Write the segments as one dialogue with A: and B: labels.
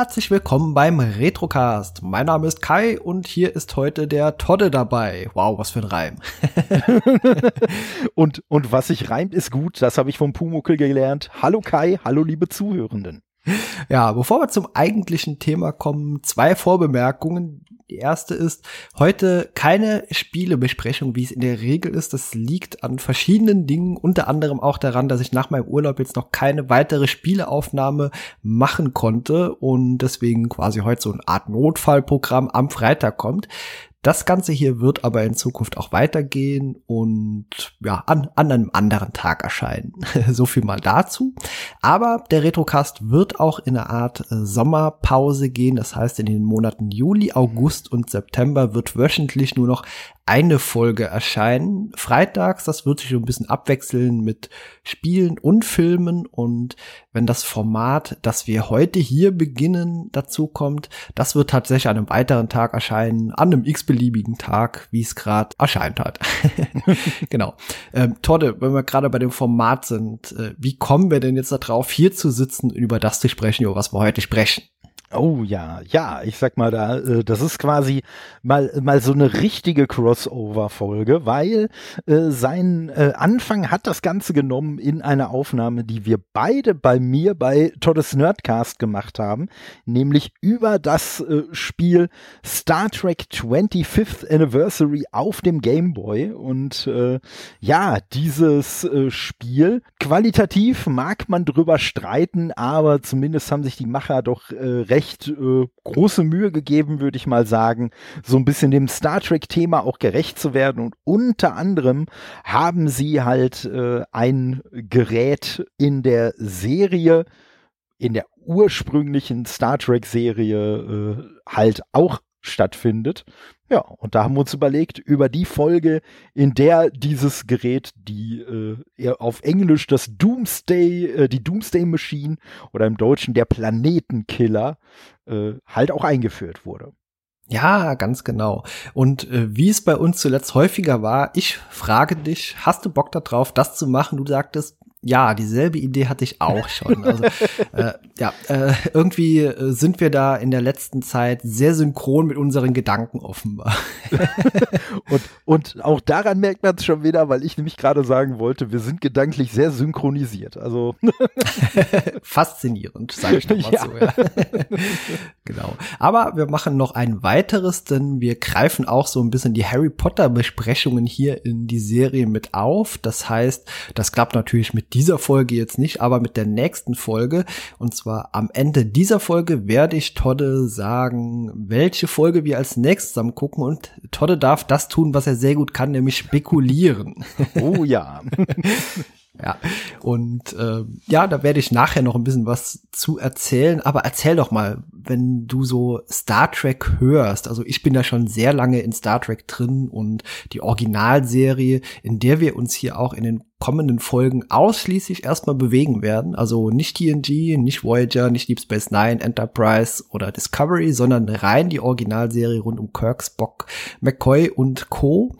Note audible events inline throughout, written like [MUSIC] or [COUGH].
A: Herzlich willkommen beim Retrocast. Mein Name ist Kai und hier ist heute der Todde dabei. Wow, was für ein Reim. [LAUGHS]
B: und, und was sich reimt, ist gut. Das habe ich vom Pumuckel gelernt. Hallo Kai, hallo liebe Zuhörenden.
A: Ja, bevor wir zum eigentlichen Thema kommen, zwei Vorbemerkungen. Die erste ist, heute keine Spielebesprechung, wie es in der Regel ist. Das liegt an verschiedenen Dingen, unter anderem auch daran, dass ich nach meinem Urlaub jetzt noch keine weitere Spieleaufnahme machen konnte und deswegen quasi heute so eine Art Notfallprogramm am Freitag kommt. Das Ganze hier wird aber in Zukunft auch weitergehen und ja, an, an einem anderen Tag erscheinen. [LAUGHS] so viel mal dazu. Aber der Retrocast wird auch in eine Art äh, Sommerpause gehen. Das heißt, in den Monaten Juli, August und September wird wöchentlich nur noch eine Folge erscheinen. Freitags, das wird sich so ein bisschen abwechseln mit Spielen und Filmen. Und wenn das Format, das wir heute hier beginnen, dazu kommt, das wird tatsächlich an einem weiteren Tag erscheinen, an einem x-beliebigen Tag, wie es gerade erscheint hat. [LAUGHS] genau. Ähm, Todde, wenn wir gerade bei dem Format sind, äh, wie kommen wir denn jetzt darauf, hier zu sitzen und über das zu sprechen, über was wir heute sprechen?
B: Oh ja, ja, ich sag mal da, äh, das ist quasi mal mal so eine richtige Crossover-Folge, weil äh, sein äh, Anfang hat das Ganze genommen in einer Aufnahme, die wir beide bei mir bei Toddes Nerdcast gemacht haben, nämlich über das äh, Spiel Star Trek 25th Anniversary auf dem Game Boy. Und äh, ja, dieses äh, Spiel qualitativ mag man drüber streiten, aber zumindest haben sich die Macher doch äh, recht äh, große Mühe gegeben, würde ich mal sagen, so ein bisschen dem Star Trek-Thema auch gerecht zu werden. Und unter anderem haben sie halt äh, ein Gerät in der Serie, in der ursprünglichen Star Trek-Serie äh, halt auch stattfindet. Ja, und da haben wir uns überlegt, über die Folge, in der dieses Gerät, die äh, auf Englisch das Doomsday, äh, die Doomsday Machine oder im Deutschen der Planetenkiller, äh, halt auch eingeführt wurde.
A: Ja, ganz genau. Und äh, wie es bei uns zuletzt häufiger war, ich frage dich, hast du Bock darauf, das zu machen? Du sagtest, ja, dieselbe Idee hatte ich auch schon. Also [LAUGHS] äh, ja, äh, irgendwie äh, sind wir da in der letzten Zeit sehr synchron mit unseren Gedanken offenbar. [LAUGHS]
B: und, und auch daran merkt man es schon wieder, weil ich nämlich gerade sagen wollte, wir sind gedanklich sehr synchronisiert. Also [LAUGHS]
A: faszinierend, sage ich doch mal ja. so. Ja. genau. Aber wir machen noch ein weiteres, denn wir greifen auch so ein bisschen die Harry Potter Besprechungen hier in die Serie mit auf. Das heißt, das klappt natürlich mit dieser Folge jetzt nicht, aber mit der nächsten Folge. Und zwar am Ende dieser Folge werde ich Todde sagen, welche Folge wir als nächstes zusammen gucken. Und Todde darf das tun, was er sehr gut kann, nämlich spekulieren.
B: Oh ja. [LAUGHS]
A: Ja, und äh, ja, da werde ich nachher noch ein bisschen was zu erzählen. Aber erzähl doch mal, wenn du so Star Trek hörst. Also ich bin da schon sehr lange in Star Trek drin und die Originalserie, in der wir uns hier auch in den kommenden Folgen ausschließlich erstmal bewegen werden. Also nicht TNG, nicht Voyager, nicht Deep Space Nine, Enterprise oder Discovery, sondern rein die Originalserie rund um Kirk, Spock, McCoy und Co.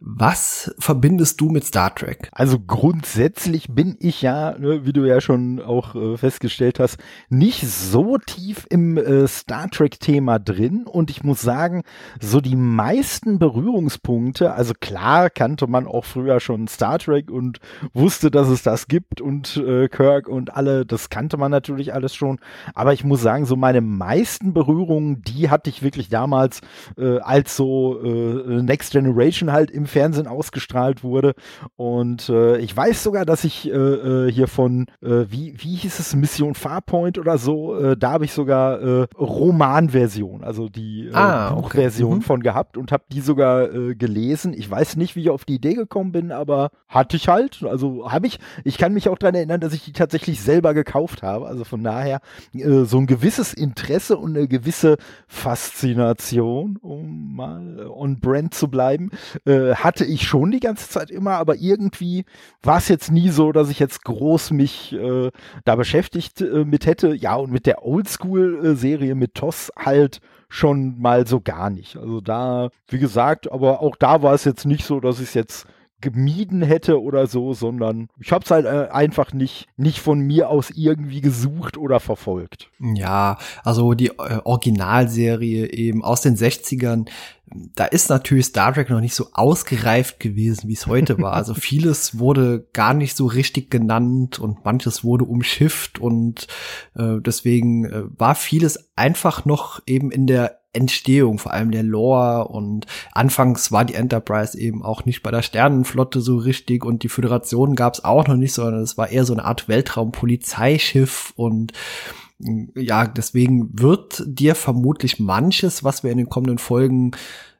A: Was verbindest du mit Star Trek?
B: Also grundsätzlich bin ich ja, ne, wie du ja schon auch äh, festgestellt hast, nicht so tief im äh, Star Trek-Thema drin. Und ich muss sagen, so die meisten Berührungspunkte, also klar kannte man auch früher schon Star Trek und wusste, dass es das gibt und äh, Kirk und alle, das kannte man natürlich alles schon. Aber ich muss sagen, so meine meisten Berührungen, die hatte ich wirklich damals als so Next Generation halt im Fernsehen ausgestrahlt wurde. Und äh, ich weiß sogar, dass ich äh, äh, hier von, äh, wie, wie hieß es, Mission Farpoint oder so, äh, da habe ich sogar äh, Romanversion, also die ah, Buchversion okay. mhm. von gehabt und habe die sogar gelesen. Ich weiß nicht, wie ich auf die Idee gekommen bin, aber hatte ich halt. Also habe ich, ich kann mich auch daran erinnern, dass ich die tatsächlich selber gekauft habe. Also von daher so ein gewisses Interesse und eine gewisse Faszination, um mal on brand zu bleiben, äh, hatte ich schon die ganze Zeit immer, aber irgendwie war es jetzt nie so, dass ich jetzt groß mich äh, da beschäftigt äh, mit hätte. Ja, und mit der Oldschool-Serie mit Toss halt schon mal so gar nicht. Also da, wie gesagt, aber auch da war es jetzt nicht so, dass ich es jetzt gemieden hätte oder so, sondern ich habe es halt äh, einfach nicht, nicht von mir aus irgendwie gesucht oder verfolgt.
A: Ja, also die äh, Originalserie eben aus den 60ern, da ist natürlich Star Trek noch nicht so ausgereift gewesen, wie es heute war. Also [LAUGHS] vieles wurde gar nicht so richtig genannt und manches wurde umschifft und äh, deswegen äh, war vieles einfach noch eben in der Entstehung, vor allem der Lore und anfangs war die Enterprise eben auch nicht bei der Sternenflotte so richtig und die Föderation gab es auch noch nicht, sondern es war eher so eine Art Weltraumpolizeischiff und ja, deswegen wird dir vermutlich manches, was wir in den kommenden Folgen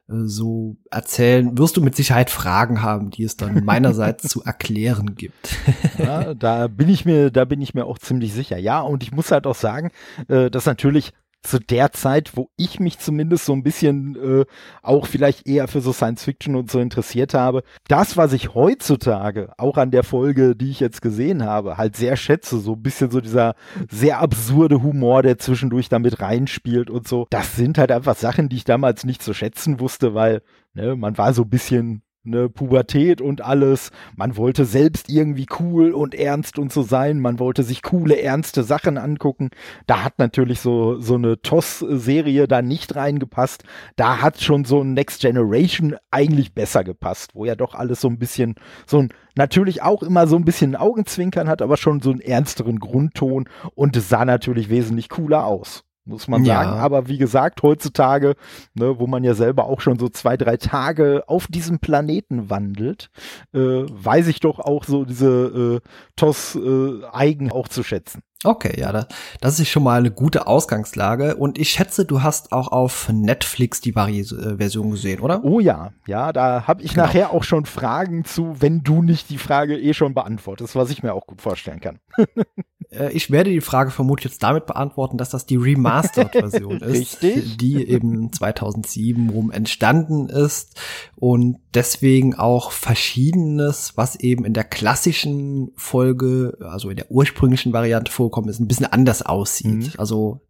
A: äh, so erzählen, wirst du mit Sicherheit Fragen haben, die es dann meinerseits zu erklären gibt. [LAUGHS]
B: ja, da bin ich mir, da bin ich mir auch ziemlich sicher. Ja, und ich muss halt auch sagen, äh, dass natürlich zu der Zeit, wo ich mich zumindest so ein bisschen äh, auch vielleicht eher für so Science Fiction und so interessiert habe, das, was ich heutzutage auch an der Folge, die ich jetzt gesehen habe, halt sehr schätze, so ein bisschen so dieser sehr absurde Humor, der zwischendurch damit reinspielt und so, das sind halt einfach Sachen, die ich damals nicht zu schätzen wusste, weil ne, man war so ein bisschen ne, Pubertät und alles. Man wollte selbst irgendwie cool und ernst und so sein. Man wollte sich coole, ernste Sachen angucken. Da hat natürlich so, so eine TOS-Serie da nicht reingepasst. Da hat schon so ein Next Generation eigentlich besser gepasst, wo ja doch alles so ein bisschen, so ein, natürlich auch immer so ein bisschen Augenzwinkern hat, aber schon so einen ernsteren Grundton und es sah natürlich wesentlich cooler aus muss man sagen. Ja. Aber wie gesagt, heutzutage, ne, wo man ja selber auch schon so zwei, drei Tage auf diesem Planeten wandelt, äh, weiß ich doch auch so diese äh, TOS-Eigen äh, auch zu schätzen.
A: Okay, ja, das, das ist schon mal eine gute Ausgangslage. Und ich schätze, du hast auch auf Netflix die Vari äh, Version gesehen, oder?
B: Oh ja, ja, da habe ich genau. nachher auch schon Fragen zu, wenn du nicht die Frage eh schon beantwortest, was ich mir auch gut vorstellen kann. [LAUGHS]
A: Äh, ich werde die Frage vermutlich jetzt damit beantworten, dass das die Remastered-Version [LAUGHS] ist, Richtig. die eben 2007 rum entstanden ist und deswegen auch Verschiedenes, was eben in der klassischen Folge, also in der ursprünglichen Variante vorkommt, ist, ein bisschen anders aussieht. Mhm. Also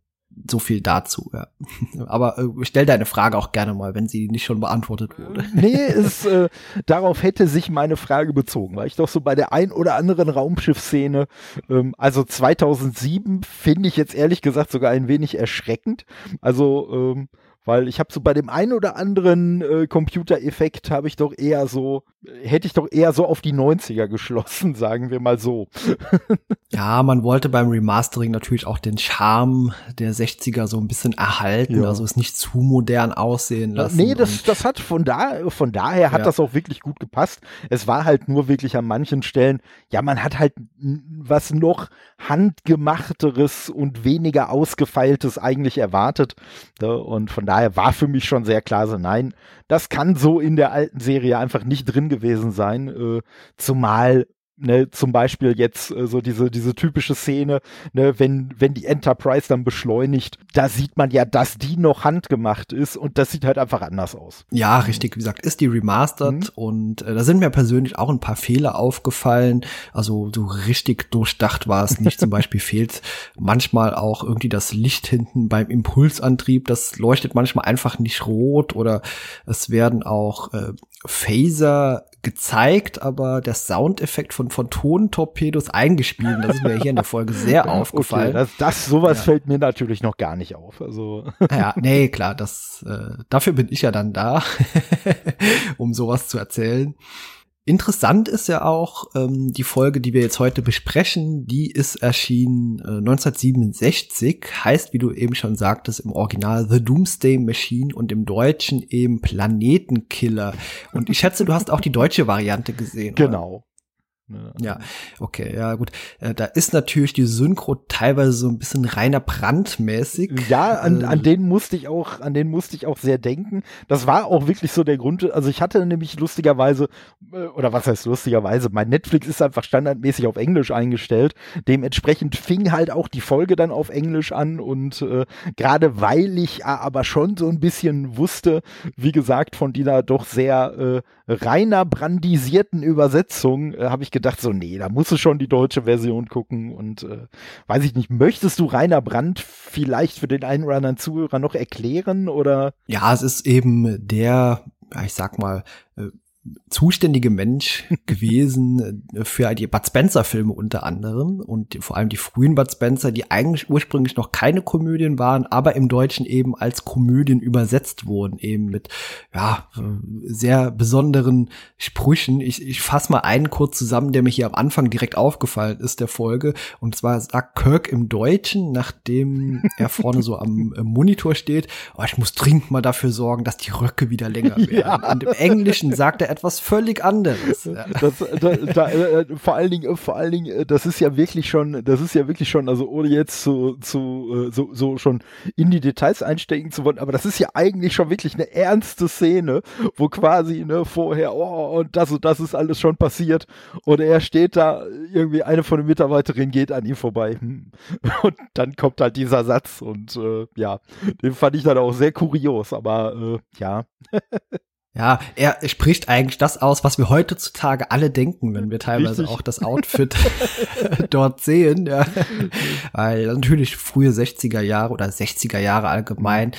A: so viel dazu, ja. [LAUGHS] Aber äh, stell deine Frage auch gerne mal, wenn sie nicht schon beantwortet wurde. [LAUGHS]
B: Nee, es, äh, darauf hätte sich meine Frage bezogen, weil ich doch so bei der ein oder anderen Raumschiffszene, ähm, also 2007 finde ich jetzt ehrlich gesagt sogar ein wenig erschreckend. Also ähm, weil ich habe so bei dem einen oder anderen äh, Computereffekt habe ich doch eher so, hätte ich doch eher so auf die 90er geschlossen, [LAUGHS] sagen wir mal so.
A: ja, man wollte beim Remastering natürlich auch den Charme der 60er so ein bisschen erhalten, ja. also es nicht zu modern aussehen lassen.
B: Nee, das, das hat von da, von daher hat ja. das auch wirklich gut gepasst. Es war halt nur wirklich an manchen Stellen, ja, man hat halt was noch handgemachteres und weniger ausgefeiltes eigentlich erwartet. Ne? Und von daher daher war für mich schon sehr klar so, nein, das kann so in der alten Serie einfach nicht drin gewesen sein, äh, zumal ne, zum Beispiel jetzt äh, so diese, diese typische Szene, ne, wenn, wenn die Enterprise dann beschleunigt, da sieht man ja, dass die noch handgemacht ist und das sieht halt einfach anders aus.
A: Ja, richtig, wie gesagt, ist die remastered mhm. und äh, da sind mir persönlich auch ein paar Fehler aufgefallen. Also so richtig durchdacht war es nicht. zum Beispiel [LAUGHS] fehlt manchmal auch irgendwie das Licht hinten beim Impulsantrieb. Das leuchtet manchmal einfach nicht rot oder es werden auch äh, Phaser gezeigt, aber der Soundeffekt von Photon-Torpedos eingespielt. Das ist mir hier in der Folge sehr [LAUGHS] aufgefallen.
B: Okay, das, das sowas ja. fällt mir natürlich noch gar nicht auf. Also [LAUGHS]
A: ja, nee, klar, das äh, dafür bin ich ja dann da, [LAUGHS] um sowas zu erzählen. Interessant ist ja auch ähm, die Folge, die wir jetzt heute besprechen, die ist erschienen äh, 1967, heißt, wie du eben schon sagtest, im Original The Doomsday Machine und im Deutschen eben Planetenkiller. Und ich schätze, du hast auch die deutsche Variante gesehen.
B: Genau. Ne?
A: Ja, okay, ja gut. Äh, da ist natürlich die Synchro teilweise so ein bisschen reiner brandmäßig.
B: Ja, an,
A: Äh,
B: an den musste ich auch, an den musste ich auch sehr denken. Das war auch wirklich so der Grund. Also ich hatte nämlich lustigerweise, äh, oder was heißt lustigerweise, mein Netflix ist einfach standardmäßig auf Englisch eingestellt. Dementsprechend fing halt auch die Folge dann auf Englisch an und äh, gerade weil ich aber schon so ein bisschen wusste, wie gesagt, von dieser doch sehr äh, reiner brandisierten Übersetzung, äh, habe ich gedacht, so, nee, da musst du schon die deutsche Version gucken und äh, weiß ich nicht, möchtest du Rainer Brandt vielleicht für den einen oder anderen Zuhörer noch erklären oder?
A: Ja, es ist eben der, ich sag mal, äh, zuständige Mensch [LAUGHS] gewesen äh, für die Bud Spencer Filme unter anderem und vor allem die frühen Bud Spencer, die eigentlich ursprünglich noch keine Komödien waren, aber im Deutschen eben als Komödien übersetzt wurden, eben mit ja äh, sehr besonderen Sprüchen. Ich, ich fasse mal einen kurz zusammen, der mir hier am Anfang direkt aufgefallen ist der Folge und zwar sagt Kirk im Deutschen, nachdem er vorne so am äh, Monitor steht, oh, ich muss dringend mal dafür sorgen, dass die Röcke wieder länger [LAUGHS] werden.
B: Ja.
A: Und im Englischen sagt er etwas völlig anderes.
B: Das, da, da, äh, vor allen Dingen, vor allen Dingen, äh, das ist ja wirklich schon, das ist ja wirklich schon, also ohne jetzt zu, zu äh, so, so schon in die Details einsteigen zu wollen, aber das ist ja eigentlich schon wirklich eine ernste Szene, wo quasi ne vorher, oh und das und das ist alles schon passiert und er steht da, irgendwie eine von den Mitarbeiterinnen geht an ihm vorbei hm. [LAUGHS] und dann kommt halt dieser Satz und äh, ja, den fand ich dann auch sehr kurios, aber äh, ja, [LAUGHS]
A: Ja, er spricht eigentlich das aus, was wir heutzutage alle denken, wenn wir teilweise
B: Richtig.
A: auch das Outfit [LAUGHS] dort sehen. Ja. Weil natürlich frühe 60er Jahre oder 60er Jahre allgemein,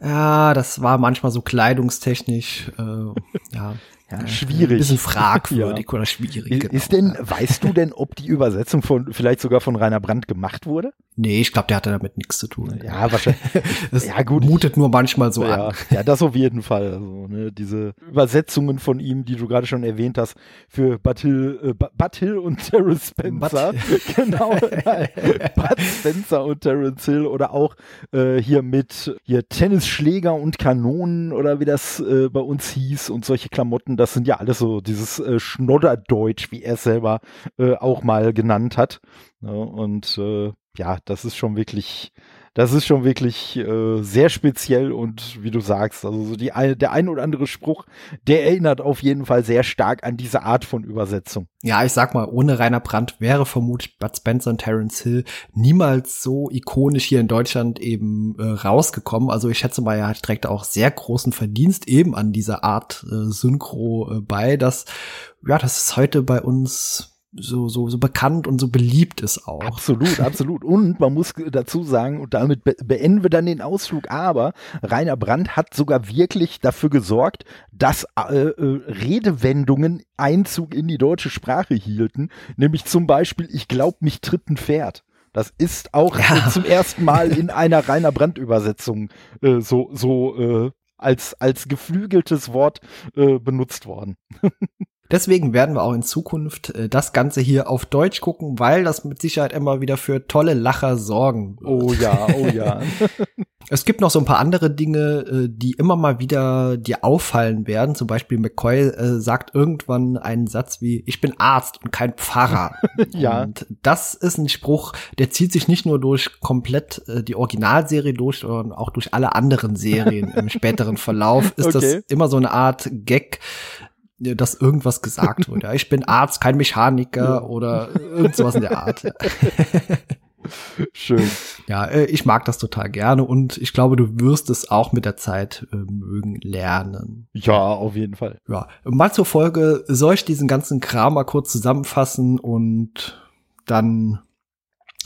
A: ja, das war manchmal so kleidungstechnisch, äh, ja,
B: ja
A: Ein
B: schwierig.
A: bisschen fragwürdig [LAUGHS] oder schwierig.
B: Ist,
A: genau.
B: ist denn, weißt du denn, ob die Übersetzung von vielleicht sogar von Rainer Brandt gemacht wurde?
A: Nee, ich glaube, der hatte damit nichts zu tun.
B: Ja, wahrscheinlich. [LAUGHS]
A: Das
B: ja, gut.
A: mutet nur manchmal so
B: ja,
A: an.
B: ja, das auf jeden Fall. Also, ne, diese Übersetzungen von ihm, die du gerade schon erwähnt hast, für Hill, äh, Hill und Terence Spencer. [LAUGHS] genau. nein, Bud Spencer und Terence Hill oder auch äh, hier mit hier Tennisschläger und Kanonen oder wie das äh, bei uns hieß und solche Klamotten. Das sind ja alles so dieses äh, Schnodderdeutsch, wie er es selber äh, auch mal genannt hat. Ja, und äh, ja, das ist schon wirklich, das ist schon wirklich äh, sehr speziell und wie du sagst, also so die, ein- der ein oder andere Spruch, der erinnert auf jeden Fall sehr stark an diese Art von Übersetzung.
A: Ja, ich sag mal, ohne Rainer Brandt wäre vermutlich Bud Spencer und Terence Hill niemals so ikonisch hier in Deutschland eben äh, rausgekommen. Also ich schätze mal, er hat direkt auch sehr großen Verdienst eben an dieser Art äh, Synchro äh, bei, dass ja, das ist heute bei uns so so so bekannt und so beliebt ist auch.
B: Absolut, absolut. Und man muss dazu sagen, und damit be beenden wir dann den Ausflug, aber Rainer Brandt hat sogar wirklich dafür gesorgt, dass äh, äh, Redewendungen Einzug in die deutsche Sprache hielten. Nämlich zum Beispiel, ich glaub, mich tritt ein Pferd. Das ist auch
A: Ja. [LAUGHS]
B: zum ersten Mal in einer Rainer Brandt-Übersetzung äh, so, so äh, als, als geflügeltes Wort äh, benutzt worden. [LAUGHS]
A: Deswegen werden wir auch in Zukunft äh, das Ganze hier auf Deutsch gucken, weil das mit Sicherheit immer wieder für tolle Lacher sorgen wird.
B: Oh ja, oh ja. [LAUGHS]
A: Es gibt noch so ein paar andere Dinge, äh, die immer mal wieder dir auffallen werden. Zum Beispiel McCoy äh, sagt irgendwann einen Satz wie, ich bin Arzt und kein Pfarrer. [LAUGHS]
B: Ja.
A: Und das ist ein Spruch, der zieht sich nicht nur durch komplett äh, die Originalserie durch, sondern auch durch alle anderen Serien im [LAUGHS] späteren Verlauf. Ist
B: Okay.
A: das immer so eine Art Gag, dass irgendwas gesagt [LAUGHS] wird. Ja, ich bin Arzt, kein Mechaniker oder irgend sowas in der Art. [LAUGHS]
B: Schön.
A: Ja, äh, ich mag das total gerne und ich glaube, du wirst es auch mit der Zeit äh, mögen lernen.
B: Ja, auf jeden Fall.
A: Ja, mal zur Folge, soll ich diesen ganzen Kram mal kurz zusammenfassen und dann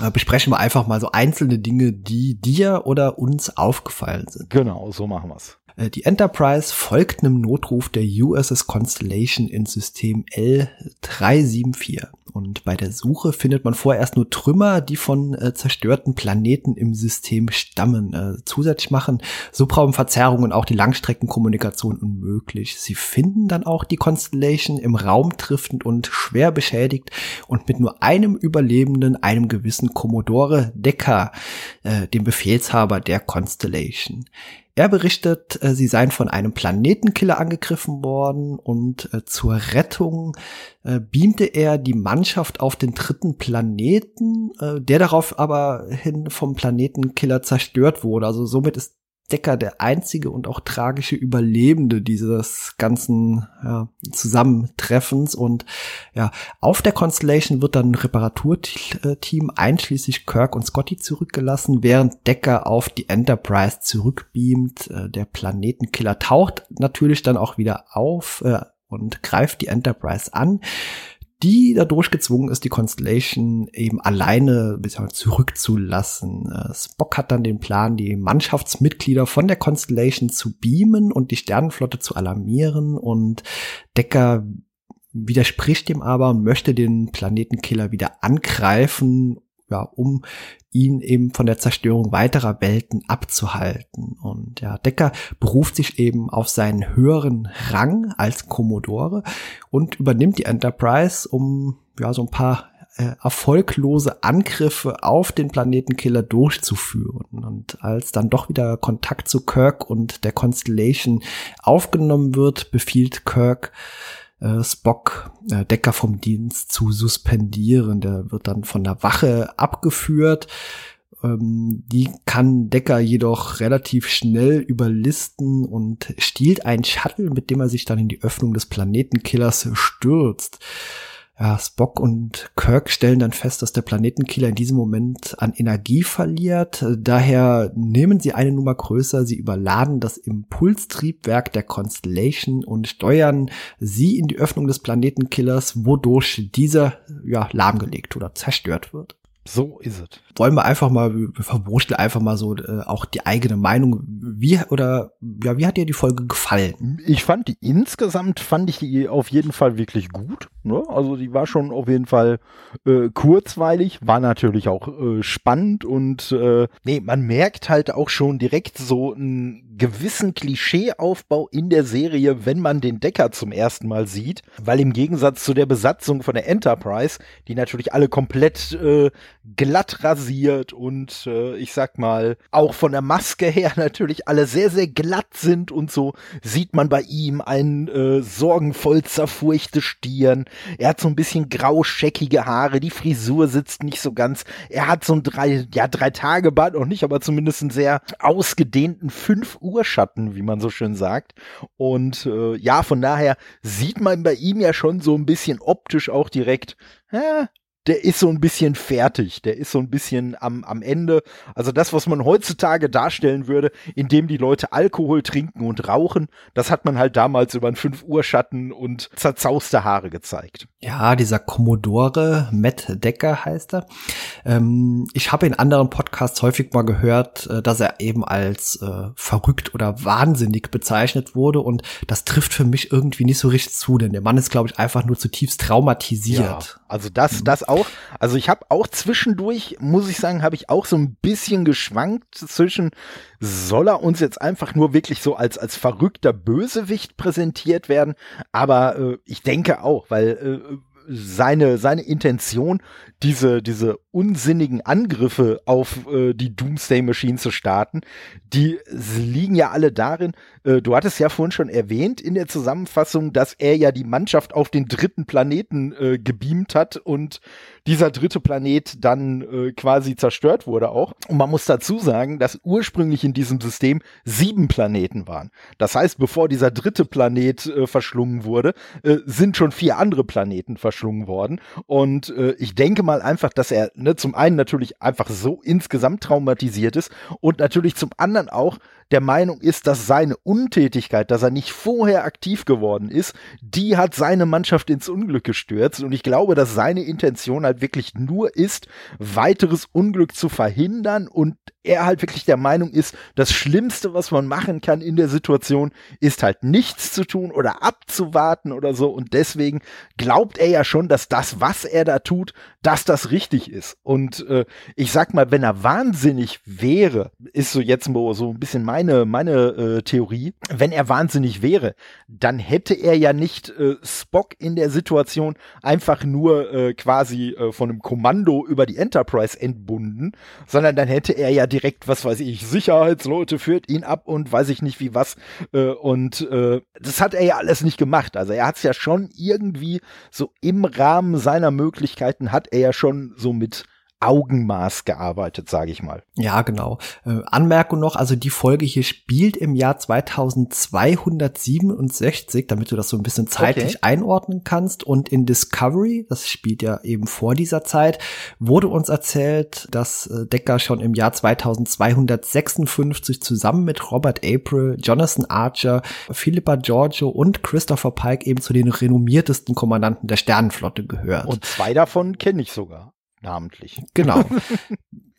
A: äh, besprechen wir einfach mal so einzelne Dinge, die dir oder uns aufgefallen sind.
B: Genau, so machen wir's.
A: Äh, Die Enterprise folgt einem Notruf der USS Constellation ins System L374. Und bei der Suche findet man vorerst nur Trümmer, die von äh, zerstörten Planeten im System stammen. Äh, zusätzlich machen Subraumverzerrungen auch die Langstreckenkommunikation unmöglich. Sie finden dann auch die Constellation im Raum triftend und schwer beschädigt und mit nur einem Überlebenden, einem gewissen Commodore Decker, äh, dem Befehlshaber der Constellation. Er berichtet, äh, sie seien von einem Planetenkiller angegriffen worden und äh, zur Rettung äh, beamte er die Mannschaft auf den dritten Planeten, der darauf aber hin vom Planetenkiller zerstört wurde. Also somit ist Decker der einzige und auch tragische Überlebende dieses ganzen ja, Zusammentreffens. Und ja, auf der Constellation wird dann ein Reparaturteam einschließlich Kirk und Scotty zurückgelassen, während Decker auf die Enterprise zurückbeamt. Äh, der Planetenkiller taucht natürlich dann auch wieder auf äh, und greift die Enterprise an die dadurch gezwungen ist, die Constellation eben alleine zurückzulassen. Äh, Spock hat dann den Plan, die Mannschaftsmitglieder von der Constellation zu beamen und die Sternenflotte zu alarmieren und Decker widerspricht dem aber und möchte den Planetenkiller wieder angreifen, ja, um ihn eben von der Zerstörung weiterer Welten abzuhalten. Und ja, Decker beruft sich eben auf seinen höheren Rang als Commodore und übernimmt die Enterprise, um ja so ein paar äh, erfolglose Angriffe auf den Planetenkiller durchzuführen. Und als dann doch wieder Kontakt zu Kirk und der Constellation aufgenommen wird, befiehlt Kirk äh, Spock, äh, Decker vom Dienst zu suspendieren. Der wird dann von der Wache abgeführt. Ähm, die kann Decker jedoch relativ schnell überlisten und stiehlt einen Shuttle, mit dem er sich dann in die Öffnung des Planetenkillers stürzt ja, Spock und Kirk stellen dann fest, dass der Planetenkiller in diesem Moment an Energie verliert. Daher nehmen sie eine Nummer größer, sie überladen das Impulstriebwerk der Constellation und steuern sie in die Öffnung des Planetenkillers, wodurch dieser ja lahmgelegt oder zerstört wird.
B: So ist es.
A: Wollen wir einfach mal, wir verwurschteln einfach mal so äh, auch die eigene Meinung. Wie oder ja, wie hat dir die Folge gefallen?
B: Ich fand die insgesamt fand ich die auf jeden Fall wirklich gut. Ne? Also die war schon auf jeden Fall äh, kurzweilig, war natürlich auch äh, spannend und äh, nee, man merkt halt auch schon direkt so einen gewissen Klischeeaufbau in der Serie, wenn man den Decker zum ersten Mal sieht, weil im Gegensatz zu der Besatzung von der Enterprise, die natürlich alle komplett äh, glatt rasiert und äh, ich sag mal auch von der Maske her [LAUGHS] natürlich alle sehr sehr glatt sind und so sieht man bei ihm ein äh, sorgenvoll zerfurchte Stirn, er hat so ein bisschen grauscheckige Haare, die Frisur sitzt nicht so ganz. Er hat so ein drei, ja, drei Tage Bart noch nicht, aber zumindest einen sehr ausgedehnten fünf Uhr Schatten, wie man so schön sagt. Und äh, ja, von daher sieht man bei ihm ja schon so ein bisschen optisch auch direkt, ja, der ist so ein bisschen fertig, der ist so ein bisschen am, am Ende. Also das, was man heutzutage darstellen würde, indem die Leute Alkohol trinken und rauchen, das hat man halt damals über einen 5 Uhr Schatten und zerzauste Haare gezeigt.
A: Ja, dieser Commodore, Matt Decker heißt er. Ähm, ich habe in anderen Podcasts häufig mal gehört, äh, dass er eben als äh, verrückt oder wahnsinnig bezeichnet wurde und das trifft für mich irgendwie nicht so richtig zu, denn der Mann ist, glaube ich, einfach nur zutiefst traumatisiert.
B: Ja, also das, das auch. Also ich habe auch zwischendurch, muss ich sagen, habe ich auch so ein bisschen geschwankt zwischen, soll er uns jetzt einfach nur wirklich so als, als verrückter Bösewicht präsentiert werden? Aber äh, ich denke auch, weil äh, seine, seine Intention, diese, diese unsinnigen Angriffe auf äh, die Doomsday Machine zu starten, die liegen ja alle darin, äh, du hattest ja vorhin schon erwähnt in der Zusammenfassung, dass er ja die Mannschaft auf den dritten Planeten äh, gebeamt hat und dieser dritte Planet dann äh, quasi zerstört wurde auch. Und man muss dazu sagen, dass ursprünglich in diesem System sieben Planeten waren. Das heißt, bevor dieser dritte Planet äh, verschlungen wurde, äh, sind schon vier andere Planeten verschlungen worden. Und äh, ich denke mal einfach, dass er ne, zum einen natürlich einfach so insgesamt traumatisiert ist und natürlich zum anderen auch der Meinung ist, dass seine Untätigkeit, dass er nicht vorher aktiv geworden ist, die hat seine Mannschaft ins Unglück gestürzt. Und ich glaube, dass seine Intention halt wirklich nur ist, weiteres Unglück zu verhindern und er halt wirklich der Meinung ist, das Schlimmste, was man machen kann in der Situation, ist halt nichts zu tun oder abzuwarten oder so. Und deswegen glaubt er ja schon, dass das, was er da tut, dass das richtig ist. Und äh, ich sag mal, wenn er wahnsinnig wäre, ist so jetzt so ein bisschen meine, meine äh, Theorie, wenn er wahnsinnig wäre, dann hätte er ja nicht äh, Spock in der Situation einfach nur äh, quasi äh, von einem Kommando über die Enterprise entbunden, sondern dann hätte er ja direkt, was weiß ich, Sicherheitsleute führt ihn ab und weiß ich nicht wie was. Äh, und äh, das hat er ja alles nicht gemacht. Also er hat es ja schon irgendwie so im Rahmen seiner Möglichkeiten hat er ja schon so mit Augenmaß gearbeitet, sage ich mal.
A: Ja, genau. Äh, Anmerkung noch, also die Folge hier spielt im Jahr 2267, damit du das so ein bisschen zeitlich okay. einordnen kannst. Und in Discovery, das spielt ja eben vor dieser Zeit, wurde uns erzählt, dass äh, Decker schon im Jahr 2256 zusammen mit Robert April, Jonathan Archer, Philippa Giorgio und Christopher Pike eben zu den renommiertesten Kommandanten der Sternenflotte gehört.
B: Und zwei davon kenne ich sogar namentlich.
A: Genau. [LAUGHS]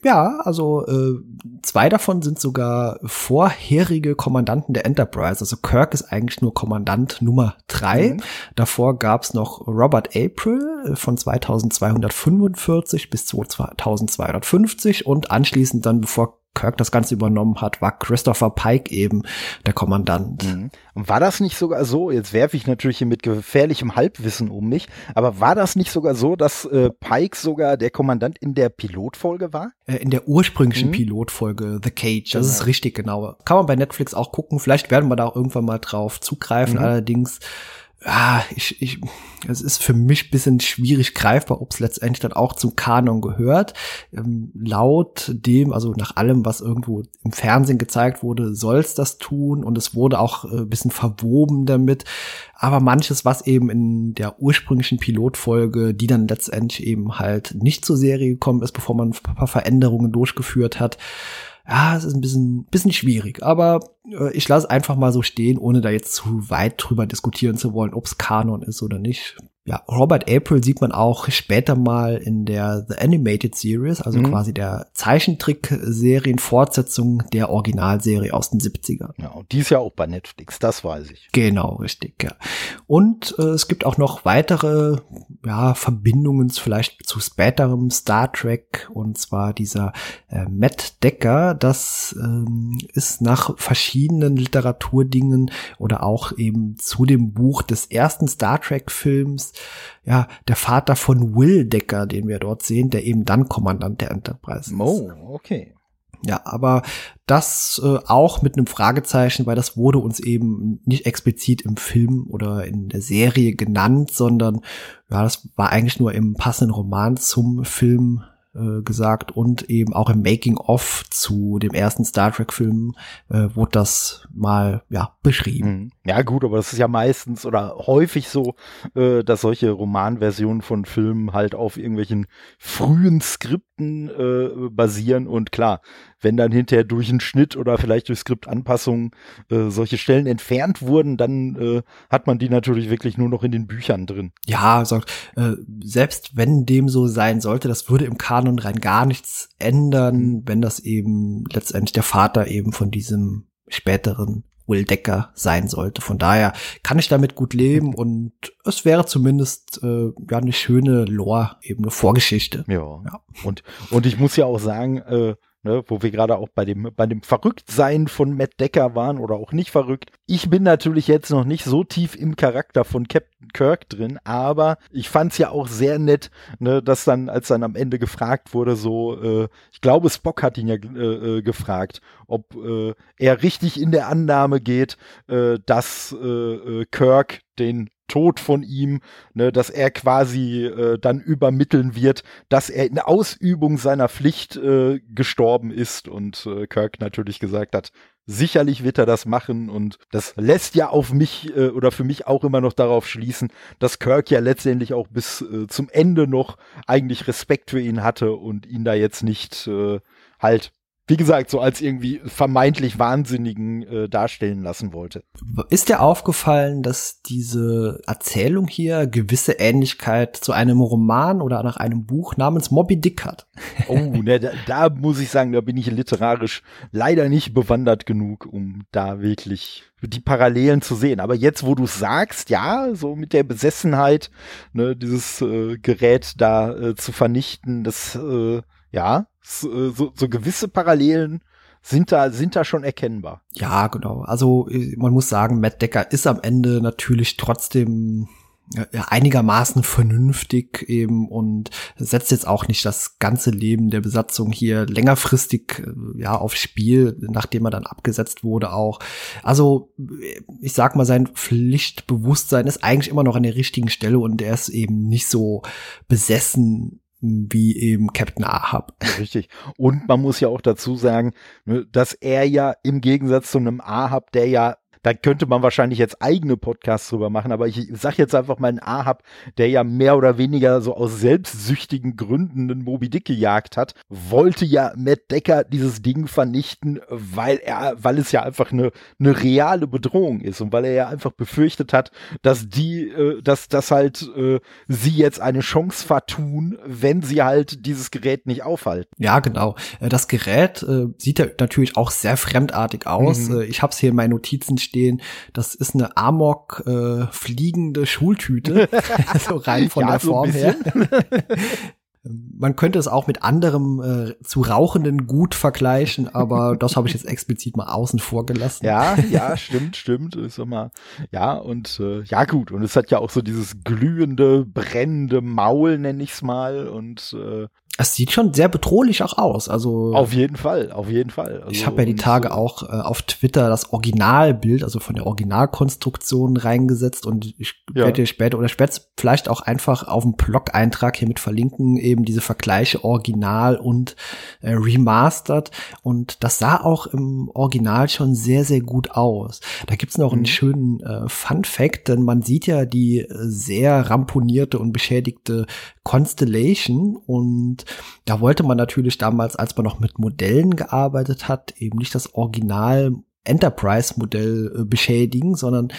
A: Ja, also äh, zwei davon sind sogar vorherige Kommandanten der Enterprise. Also Kirk ist eigentlich nur Kommandant Nummer drei. Mhm. Davor gab's noch Robert April von 2245 bis 2250 und anschließend dann, bevor Kirk das Ganze übernommen hat, war Christopher Pike eben der Kommandant. Mhm.
B: War das nicht sogar so, jetzt werfe ich natürlich hier mit gefährlichem Halbwissen um mich, aber war das nicht sogar so, dass äh, Pike sogar der Kommandant in der Pilotfolge war?
A: Äh, in der ursprünglichen mhm. Pilotfolge The Cage, das genau. ist richtig genau. Kann man bei Netflix auch gucken, vielleicht werden wir da auch irgendwann mal drauf zugreifen, mhm. allerdings ja, ich, ich, es ist für mich bisschen schwierig greifbar, ob es letztendlich dann auch zum Kanon gehört. Ähm, laut dem, also nach allem, was irgendwo im Fernsehen gezeigt wurde, soll es das tun und es wurde auch äh, bisschen verwoben damit. Aber manches, was eben in der ursprünglichen Pilotfolge, die dann letztendlich eben halt nicht zur Serie gekommen ist, bevor man ein paar Veränderungen durchgeführt hat, ja, es ist ein bisschen, bisschen schwierig, aber äh, ich lasse einfach mal so stehen, ohne da jetzt zu weit drüber diskutieren zu wollen, ob es Kanon ist oder nicht ja, Robert April sieht man auch später mal in der The Animated Series, also mhm. quasi der Zeichentrick-Serien-Fortsetzung der Originalserie aus den 70ern.
B: Ja, und die ist ja auch bei Netflix, das weiß ich.
A: Genau, richtig, ja. Und äh, es gibt auch noch weitere, ja, Verbindungen vielleicht zu späterem Star Trek, und zwar dieser äh, Matt Decker, das ähm, ist nach verschiedenen Literaturdingen oder auch eben zu dem Buch des ersten Star Trek-Films ja, der Vater von Will Decker, den wir dort sehen, der eben dann Kommandant der Enterprise ist.
B: Oh, okay.
A: Ja, aber das äh, auch mit einem Fragezeichen, weil das wurde uns eben nicht explizit im Film oder in der Serie genannt, sondern ja, das war eigentlich nur im passenden Roman zum Film äh, gesagt und eben auch im Making of zu dem ersten Star Trek Film äh, wurde das mal ja beschrieben. Mhm.
B: Ja gut, aber das ist ja meistens oder häufig so, äh, dass solche Romanversionen von Filmen halt auf irgendwelchen frühen Skripten äh, basieren und klar, wenn dann hinterher durch einen Schnitt oder vielleicht durch Skriptanpassungen äh, solche Stellen entfernt wurden, dann äh, hat man die natürlich wirklich nur noch in den Büchern drin.
A: Ja, also, äh, selbst wenn dem so sein sollte, das würde im Kanon rein gar nichts ändern, wenn das eben letztendlich der Vater eben von diesem späteren Will Decker sein sollte. Von daher kann ich damit gut leben und es wäre zumindest äh, ja eine schöne Lore, eben eine Vorgeschichte.
B: Ja. ja. Und und ich muss ja auch sagen, äh, ne, wo wir gerade auch bei dem, bei dem Verrücktsein von Matt Decker waren oder auch nicht verrückt. Ich bin natürlich jetzt noch nicht so tief im Charakter von Captain Kirk drin, aber ich fand's ja auch sehr nett, ne, dass dann, als dann am Ende gefragt wurde, so, äh, ich glaube, Spock hat ihn ja äh, äh gefragt, ob äh, er richtig in der Annahme geht, äh, dass äh Kirk den Tod von ihm, ne, dass er quasi äh, dann übermitteln wird, dass er in Ausübung seiner Pflicht äh, gestorben ist. Und äh, Kirk natürlich gesagt hat, sicherlich wird er das machen. Und das lässt ja auf mich äh, oder für mich auch immer noch darauf schließen, dass Kirk ja letztendlich auch bis äh, zum Ende noch eigentlich Respekt für ihn hatte und ihn da jetzt nicht äh, halt wie gesagt, so als irgendwie vermeintlich Wahnsinnigen äh, darstellen lassen wollte.
A: Ist dir aufgefallen, dass diese Erzählung hier gewisse Ähnlichkeit zu einem Roman oder nach einem Buch namens Moby Dick hat?
B: Oh, ne, da, da muss ich sagen, da bin ich literarisch leider nicht bewandert genug, um da wirklich die Parallelen zu sehen. Aber jetzt, wo du sagst, ja, so mit der Besessenheit, ne, dieses äh, Gerät da äh, zu vernichten, das äh, ja, so, so, so gewisse Parallelen sind da, sind da schon erkennbar.
A: Ja, genau. Also man muss sagen, Matt Decker ist am Ende natürlich trotzdem einigermaßen vernünftig eben und setzt jetzt auch nicht das ganze Leben der Besatzung hier längerfristig äh, ja aufs Spiel, nachdem er dann abgesetzt wurde auch. Also ich sag mal, sein Pflichtbewusstsein ist eigentlich immer noch an der richtigen Stelle und er ist eben nicht so besessen wie eben Captain Ahab.
B: Richtig. Und man muss ja auch dazu sagen, ne, dass er ja im Gegensatz zu einem Ahab, der ja da könnte man wahrscheinlich jetzt eigene Podcasts drüber machen, aber ich sag jetzt einfach mal einen Ahab, der ja mehr oder weniger so aus selbstsüchtigen Gründen einen Moby Dick gejagt hat, wollte ja Matt Decker dieses Ding vernichten, weil er, weil es ja einfach eine, eine reale Bedrohung ist und weil er ja einfach befürchtet hat, dass die, äh, dass, dass halt äh, sie jetzt eine Chance vertun, wenn sie halt dieses Gerät nicht aufhalten.
A: Ja, genau. Äh, das Gerät äh, sieht ja natürlich auch sehr fremdartig aus. Mhm. Äh, ich habe es hier in meinen Notizen stehen. Das ist eine Amok äh, fliegende Schultüte, [LAUGHS] [LAUGHS] so rein von ja, der so Form her. [LAUGHS] Man könnte es auch mit anderem äh, zu rauchenden Gut vergleichen, aber das habe ich jetzt explizit mal außen vor gelassen.
B: Ja, ja, stimmt, stimmt. Ist immer, ja, und äh, ja gut, und es hat ja auch so dieses glühende, brennende Maul, nenne ich es mal. Und äh,
A: es sieht schon sehr bedrohlich auch aus. Also
B: auf jeden Fall, auf jeden Fall. Also,
A: ich habe ja die Tage so auch äh, auf Twitter das Originalbild, also von der Originalkonstruktion reingesetzt und ich ja. werde später oder später vielleicht auch einfach auf dem Blog-Eintrag hiermit verlinken, eben diese Vergleiche Original und äh, Remastered und das sah auch im Original schon sehr sehr gut aus. Da gibt's noch mhm. einen schönen äh, Fun Fact, denn man sieht ja die äh, sehr ramponierte und beschädigte Constellation und da wollte man natürlich damals, als man noch mit Modellen gearbeitet hat, eben nicht das Original Enterprise-Modell äh, beschädigen, sondern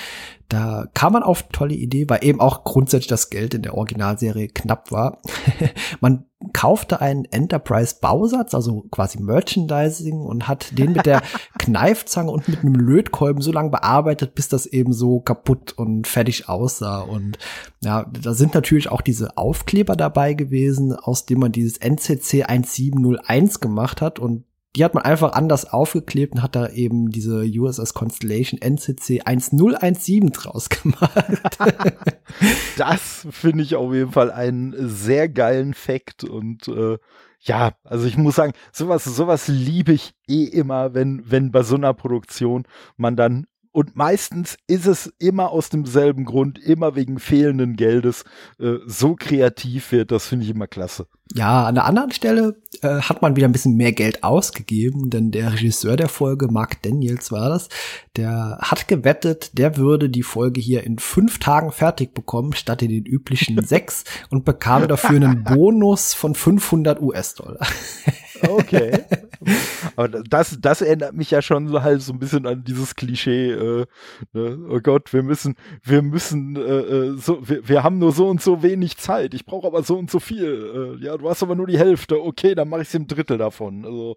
A: da kam man auf tolle Idee, weil eben auch grundsätzlich das Geld in der Originalserie knapp war. [LAUGHS] man kaufte einen Enterprise-Bausatz, also quasi Merchandising und hat den mit der [LAUGHS] Kneifzange und mit einem Lötkolben so lange bearbeitet, bis das eben so kaputt und fertig aussah. Und ja, da sind natürlich auch diese Aufkleber dabei gewesen, aus dem man dieses NCC 1701 gemacht hat und die hat man einfach anders aufgeklebt und hat da eben diese USS Constellation NCC 1017 draus [LAUGHS] gemacht.
B: das finde ich auf jeden Fall einen sehr geilen Fact und äh, ja, also ich muss sagen, sowas, sowas liebe ich eh immer, wenn, wenn bei so einer Produktion man dann und meistens ist es immer aus demselben Grund, immer wegen fehlenden Geldes, äh, so kreativ wird. Das finde ich immer klasse.
A: Ja, an der anderen Stelle äh, hat man wieder ein bisschen mehr Geld ausgegeben, denn der Regisseur der Folge, Mark Daniels war das, der hat gewettet, der würde die Folge hier in fünf Tagen fertig bekommen, statt in den üblichen [LAUGHS] sechs und bekam dafür einen Bonus von 500 US-Dollar. [LAUGHS]
B: Okay. [LAUGHS] Aber das, das erinnert mich ja schon so halt so ein bisschen an dieses Klischee, äh, ne? oh Gott, wir müssen, wir müssen, äh, äh so, wir, wir haben nur so und so wenig Zeit. Ich brauche aber so und so viel. Äh, ja, du hast aber nur die Hälfte. Okay, dann mache ich es im Drittel davon. Also.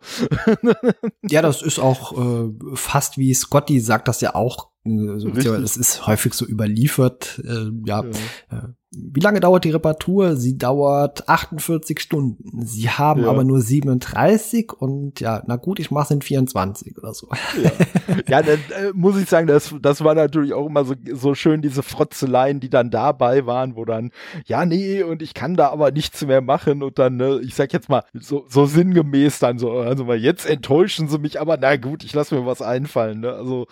B: [LAUGHS]
A: ja, das ist auch äh, fast wie Scotty sagt das ja auch also, das ist häufig so überliefert. Äh, ja. ja. Äh, wie lange dauert die Reparatur? Sie dauert 48 Stunden. Sie haben ja. aber nur 37 und ja, na gut, ich mache es in 24 oder so.
B: Ja, ja dann äh, muss ich sagen, das, das war natürlich auch immer so, so schön, diese Frotzeleien, die dann dabei waren, wo dann, ja, nee, und ich kann da aber nichts mehr machen und dann, ne, ich sag jetzt mal, so, so sinngemäß dann so, also mal, jetzt enttäuschen sie mich, aber na gut, ich lasse mir was einfallen, ne, also.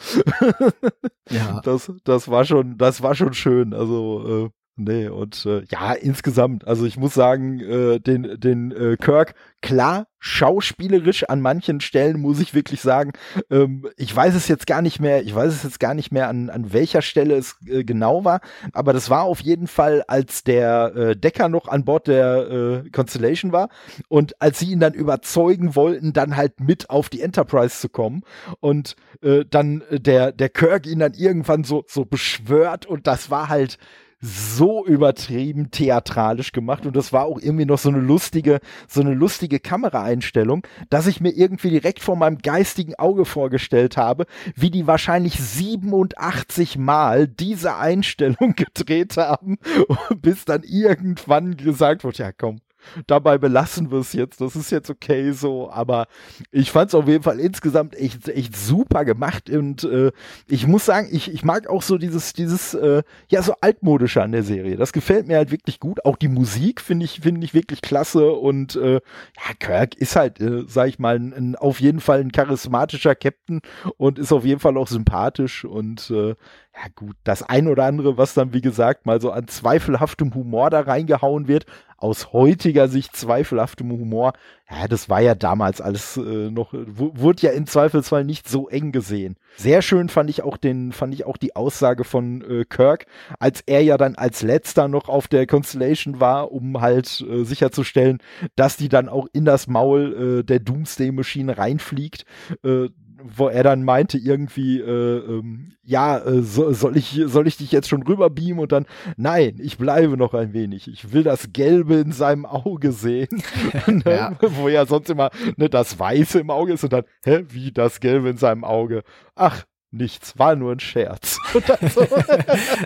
B: ja. [LAUGHS] Das, das war schon, das war schon schön. Also, Nee, und äh, ja, insgesamt, also ich muss sagen, äh, den, den äh, Kirk, klar, schauspielerisch an manchen Stellen muss ich wirklich sagen, ähm, ich weiß es jetzt gar nicht mehr, ich weiß es jetzt gar nicht mehr, an, an welcher Stelle es äh, genau war, aber das war auf jeden Fall, als der äh, Decker noch an Bord der äh, Constellation war und als sie ihn dann überzeugen wollten, dann halt mit auf die Enterprise zu kommen und äh, dann der, der Kirk ihn dann irgendwann so, so beschwört und das war halt so übertrieben theatralisch gemacht und das war auch irgendwie noch so eine lustige, so eine lustige Kameraeinstellung, dass ich mir irgendwie direkt vor meinem geistigen Auge vorgestellt habe, wie die wahrscheinlich 87 Mal diese Einstellung [LAUGHS] gedreht haben, [LAUGHS] bis dann irgendwann gesagt wird, ja komm, dabei belassen wir es jetzt. Das ist jetzt okay so, aber ich fand es auf jeden Fall insgesamt echt, echt super gemacht und äh, ich muss sagen, ich, ich mag auch so dieses, dieses, äh, ja, so altmodische an der Serie. Das gefällt mir halt wirklich gut. Auch die Musik finde ich, finde ich wirklich klasse und äh, ja, Kirk ist halt, äh, sag ich mal, ein, ein, auf jeden Fall ein charismatischer Captain und ist auf jeden Fall auch sympathisch und äh, ja gut, das ein oder andere, was dann, wie gesagt, mal so an zweifelhaftem Humor da reingehauen wird, aus heutiger Sicht zweifelhaftem Humor, ja, das war ja damals alles äh, noch, wurde ja im Zweifelsfall nicht so eng gesehen. Sehr schön fand ich auch den, fand ich auch die Aussage von äh, Kirk, als er ja dann als letzter noch auf der Constellation war, um halt äh, sicherzustellen, dass die dann auch in das Maul äh, der Doomsday-Maschine reinfliegt. Wo er dann meinte irgendwie, äh, ähm, ja, äh, so, soll ich soll ich dich jetzt schon rüber beamen und dann, nein, ich bleibe noch ein wenig. Ich will das Gelbe in seinem Auge sehen, [LAUGHS] [LAUGHS] ne? ja. wo ja sonst immer ne, das Weiße im Auge ist und dann, hä, wie das Gelbe in seinem Auge? Ach, nichts, war nur ein Scherz. [LAUGHS]
A: So.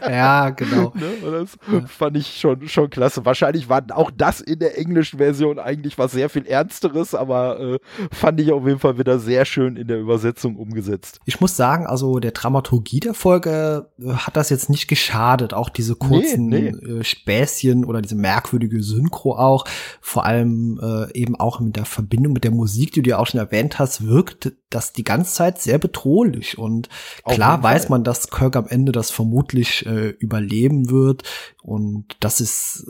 A: ja, genau. [LAUGHS]
B: Ne? das fand ich schon, schon klasse. Wahrscheinlich war auch das in der englischen Version eigentlich was sehr viel Ernsteres, aber äh, fand ich auf jeden Fall wieder sehr schön in der Übersetzung umgesetzt.
A: Ich muss sagen, also der Dramaturgie der Folge äh, hat das jetzt nicht geschadet. Auch diese kurzen nee, nee. Äh, Späßchen oder diese merkwürdige Synchro auch, vor allem äh, eben auch mit der Verbindung mit der Musik, die du ja auch schon erwähnt hast, wirkt das die ganze Zeit sehr bedrohlich und Klar weiß man, dass Kirk am Ende das vermutlich äh, überleben wird. Und das ist,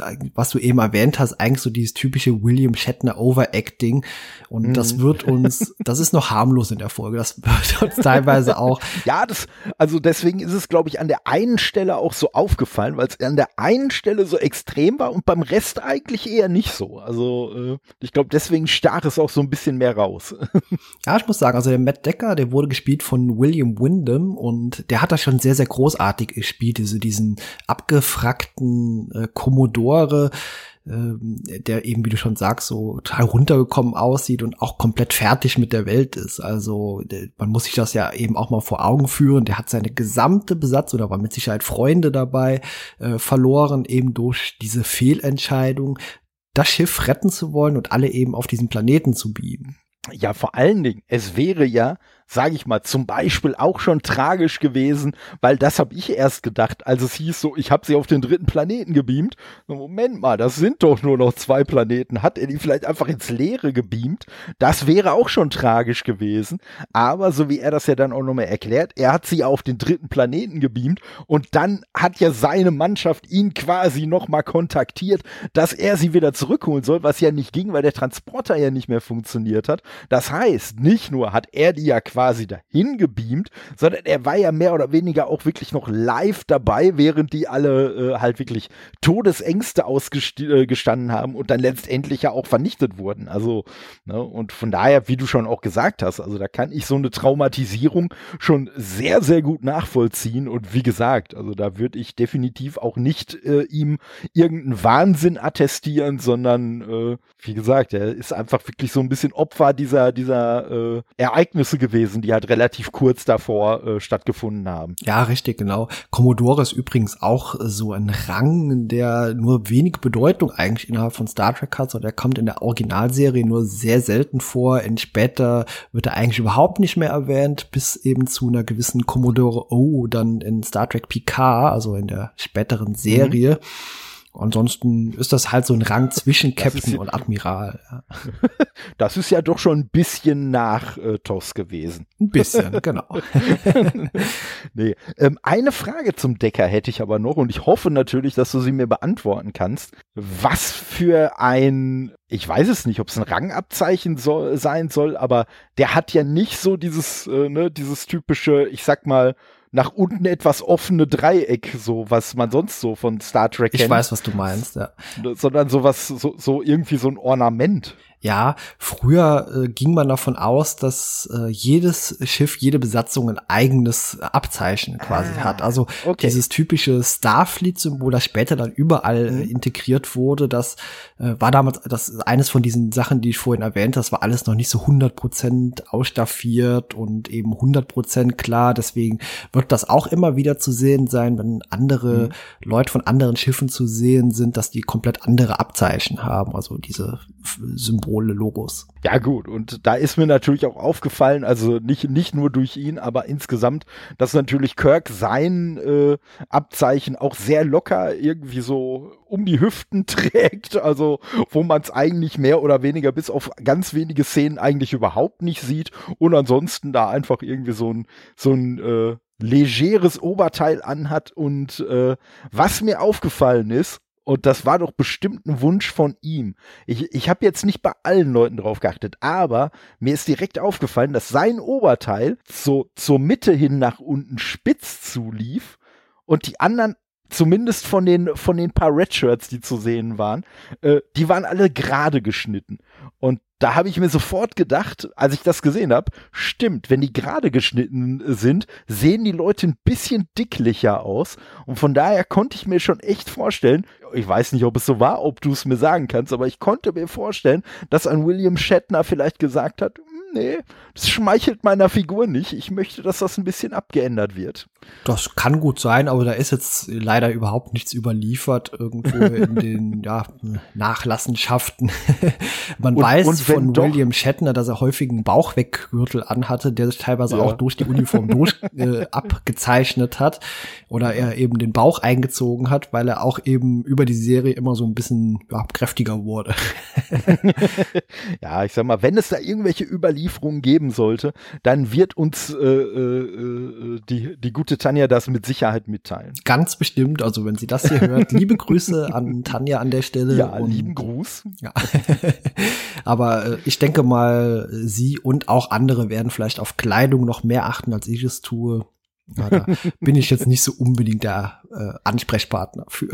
A: äh, was du eben erwähnt hast, eigentlich so dieses typische William Shatner Overacting. Und mhm. das wird uns, [LAUGHS] das ist noch harmlos in der Folge. Das wird uns teilweise auch. [LAUGHS]
B: Ja, das, also deswegen ist es, glaube ich, an der einen Stelle auch so aufgefallen, weil es an der einen Stelle so extrem war und beim Rest eigentlich eher nicht so. Also äh, ich glaube, deswegen stach es auch so ein bisschen mehr raus. [LAUGHS]
A: ja, ich muss sagen, also der Matt Decker, der wurde gespielt von William Wyndham und der hat das schon sehr, sehr großartig gespielt, diese, diesen abge abgefrackten äh, Commodore, äh, der eben, wie du schon sagst, so total runtergekommen aussieht und auch komplett fertig mit der Welt ist. Also man muss sich das ja eben auch mal vor Augen führen. Der hat seine gesamte Besatzung, da waren mit Sicherheit Freunde dabei, äh, verloren, eben durch diese Fehlentscheidung, das Schiff retten zu wollen und alle eben auf diesen Planeten zu beamen.
B: Ja, vor allen Dingen, es wäre ja sage ich mal, zum Beispiel auch schon tragisch gewesen, weil das habe ich erst gedacht, als es hieß so, ich habe sie auf den dritten Planeten gebeamt. Moment mal, das sind doch nur noch zwei Planeten. Hat er die vielleicht einfach ins Leere gebeamt? Das wäre auch schon tragisch gewesen. Aber so wie er das ja dann auch nochmal erklärt, er hat sie auf den dritten Planeten gebeamt und dann hat ja seine Mannschaft ihn quasi nochmal kontaktiert, dass er sie wieder zurückholen soll, was ja nicht ging, weil der Transporter ja nicht mehr funktioniert hat. Das heißt, nicht nur hat er die ja quasi quasi dahin gebeamt, sondern er war ja mehr oder weniger auch wirklich noch live dabei, während die alle äh, halt wirklich Todesängste ausgestanden äh, haben und dann letztendlich ja auch vernichtet wurden. Also, ne, und von daher, wie du schon auch gesagt hast, also da kann ich so eine Traumatisierung schon sehr, sehr gut nachvollziehen. Und wie gesagt, also da würde ich definitiv auch nicht äh, ihm irgendeinen Wahnsinn attestieren, sondern äh, wie gesagt, er ist einfach wirklich so ein bisschen Opfer dieser, dieser äh, Ereignisse gewesen gewesen, die halt relativ kurz davor äh, stattgefunden haben.
A: Ja, richtig, genau. Commodore ist übrigens auch so ein Rang, der nur wenig Bedeutung eigentlich innerhalb von Star Trek hat. So, der kommt in der Originalserie nur sehr selten vor. In später wird er eigentlich überhaupt nicht mehr erwähnt, bis eben zu einer gewissen Commodore O dann in Star Trek Picard, also in der späteren Serie. Mhm Ansonsten ist das halt so ein Rang zwischen Captain [LAUGHS] und Admiral. Ja.
B: Das ist ja doch schon ein bisschen nach äh, TOS gewesen.
A: Ein bisschen, [LAUGHS] genau.
B: nee. Ähm, eine Frage zum Decker hätte ich aber noch und ich hoffe natürlich, dass du sie mir beantworten kannst. Was für ein, ich weiß es nicht, ob es ein Rangabzeichen soll, sein soll, aber der hat ja nicht so dieses, äh, ne, dieses typische, ich sag mal, nach unten etwas offene Dreieck, so was man sonst so von Star Trek kennt.
A: Ich weiß, was du meinst, ja.
B: Sondern sowas, so, so irgendwie so ein Ornament.
A: Ja, früher äh, ging man davon aus, dass äh, jedes Schiff, jede Besatzung ein eigenes Abzeichen quasi ah, hat. Also okay. dieses typische Starfleet-Symbol, das später dann überall äh, mhm. integriert wurde, das äh, war damals das ist eines von diesen Sachen, die ich vorhin erwähnt habe. Das war alles noch nicht so 100% ausstaffiert und eben 100% klar. Deswegen wird das auch immer wieder zu sehen sein, wenn andere mhm. Leute von anderen Schiffen zu sehen sind, dass die komplett andere Abzeichen haben. Also diese Symbole Symbole, Logos.
B: Ja gut, und da ist mir natürlich auch aufgefallen, also nicht, nicht nur durch ihn, aber insgesamt, dass natürlich Kirk sein äh, Abzeichen auch sehr locker irgendwie so um die Hüften [LAUGHS] trägt, also wo man es eigentlich mehr oder weniger bis auf ganz wenige Szenen eigentlich überhaupt nicht sieht und ansonsten da einfach irgendwie so ein, so ein äh, legeres Oberteil anhat und äh, was mir aufgefallen ist, und das war doch bestimmt ein Wunsch von ihm. Ich, ich habe jetzt nicht bei allen Leuten drauf geachtet, aber mir ist direkt aufgefallen, dass sein Oberteil so zur Mitte hin nach unten spitz zulief und die anderen zumindest von den von den paar Redshirts, die zu sehen waren, äh, die waren alle gerade geschnitten. Und da habe ich mir sofort gedacht, als ich das gesehen habe, stimmt, wenn die gerade geschnitten sind, sehen die Leute ein bisschen dicklicher aus. Und von daher konnte ich mir schon echt vorstellen, ich weiß nicht, ob es so war, ob du es mir sagen kannst, aber ich konnte mir vorstellen, dass ein William Shatner vielleicht gesagt hat, nee, das schmeichelt meiner Figur nicht. Ich möchte, dass das ein bisschen abgeändert wird.
A: Das kann gut sein, aber da ist jetzt leider überhaupt nichts überliefert irgendwo in [LAUGHS] den ja, Nachlassenschaften. [LAUGHS] Man und, weiß und von doch, William Shatner, dass er häufig einen Bauchweggürtel anhatte, der sich teilweise ja. auch durch die Uniform [LAUGHS] durch äh, abgezeichnet hat oder er eben den Bauch eingezogen hat, weil er auch eben über die Serie immer so ein bisschen ja, kräftiger wurde.
B: ja, ich sag mal, wenn es da irgendwelche Überlieferungen geben sollte, dann wird uns äh, äh, äh die, die gute Tanja das mit Sicherheit mitteilen.
A: Ganz bestimmt. Also wenn sie das hier hört, liebe Grüße an Tanja an der Stelle.
B: Ja, und, lieben Gruß. Ja. [LAUGHS]
A: Aber äh, ich denke mal, sie und auch andere werden vielleicht auf Kleidung noch mehr achten, als ich es tue. Ja, da [LAUGHS] bin ich jetzt nicht so unbedingt der äh, Ansprechpartner für.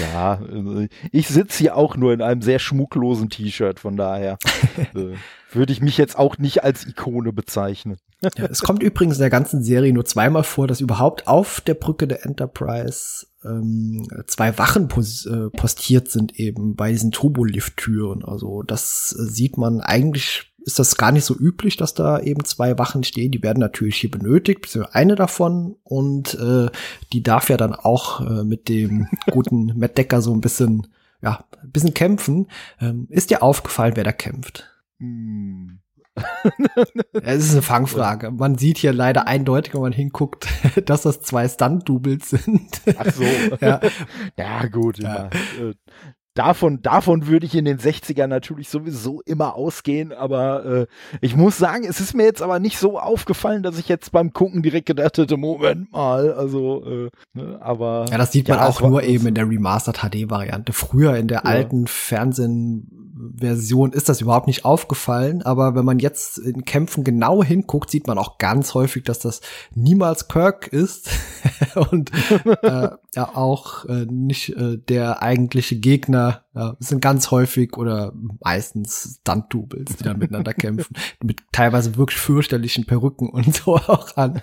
B: ja, also ich sitze hier auch nur in einem sehr schmucklosen T-Shirt, von daher [LAUGHS] äh, würde ich mich jetzt auch nicht als Ikone bezeichnen.
A: Ja, es kommt übrigens in der ganzen Serie nur zweimal vor, dass überhaupt auf der Brücke der Enterprise ähm, zwei Wachen pos äh, postiert sind eben bei diesen Turbolift-Türen. Also das äh, sieht man eigentlich ist das gar nicht so üblich, dass da eben zwei Wachen stehen. Die werden natürlich hier benötigt, beziehungsweise eine davon und äh, die darf ja dann auch äh, mit dem [LAUGHS] guten Matt Decker so ein bisschen, ja, ein bisschen kämpfen. Ähm, ist dir aufgefallen, wer da kämpft? Hm. [LAUGHS] es ist eine Fangfrage. Man sieht hier leider eindeutig, wenn man hinguckt, [LAUGHS] dass das zwei Stunt-Doubles sind.
B: Ach so. [LAUGHS] ja. ja, gut. Ja. Äh, davon, davon würde ich in den 60ern natürlich sowieso immer ausgehen, aber äh, ich muss sagen, es ist mir jetzt aber nicht so aufgefallen, dass ich jetzt beim Gucken direkt gedacht hätte, Moment mal, also, äh, ne, aber.
A: Ja, das sieht man ja, auch nur eben in der Remastered HD-Variante. Früher in der ja. alten Fernsehversion ist das überhaupt nicht aufgefallen, aber wenn man jetzt in Kämpfen genau hinguckt, sieht man auch ganz häufig, dass das niemals Kirk ist [LAUGHS] und äh, ja auch äh, nicht äh, der eigentliche Gegner. Ja, sind ganz häufig oder meistens Stunt-Doubles, die da miteinander kämpfen, [LAUGHS] mit teilweise wirklich fürchterlichen Perücken und so [LAUGHS] auch an.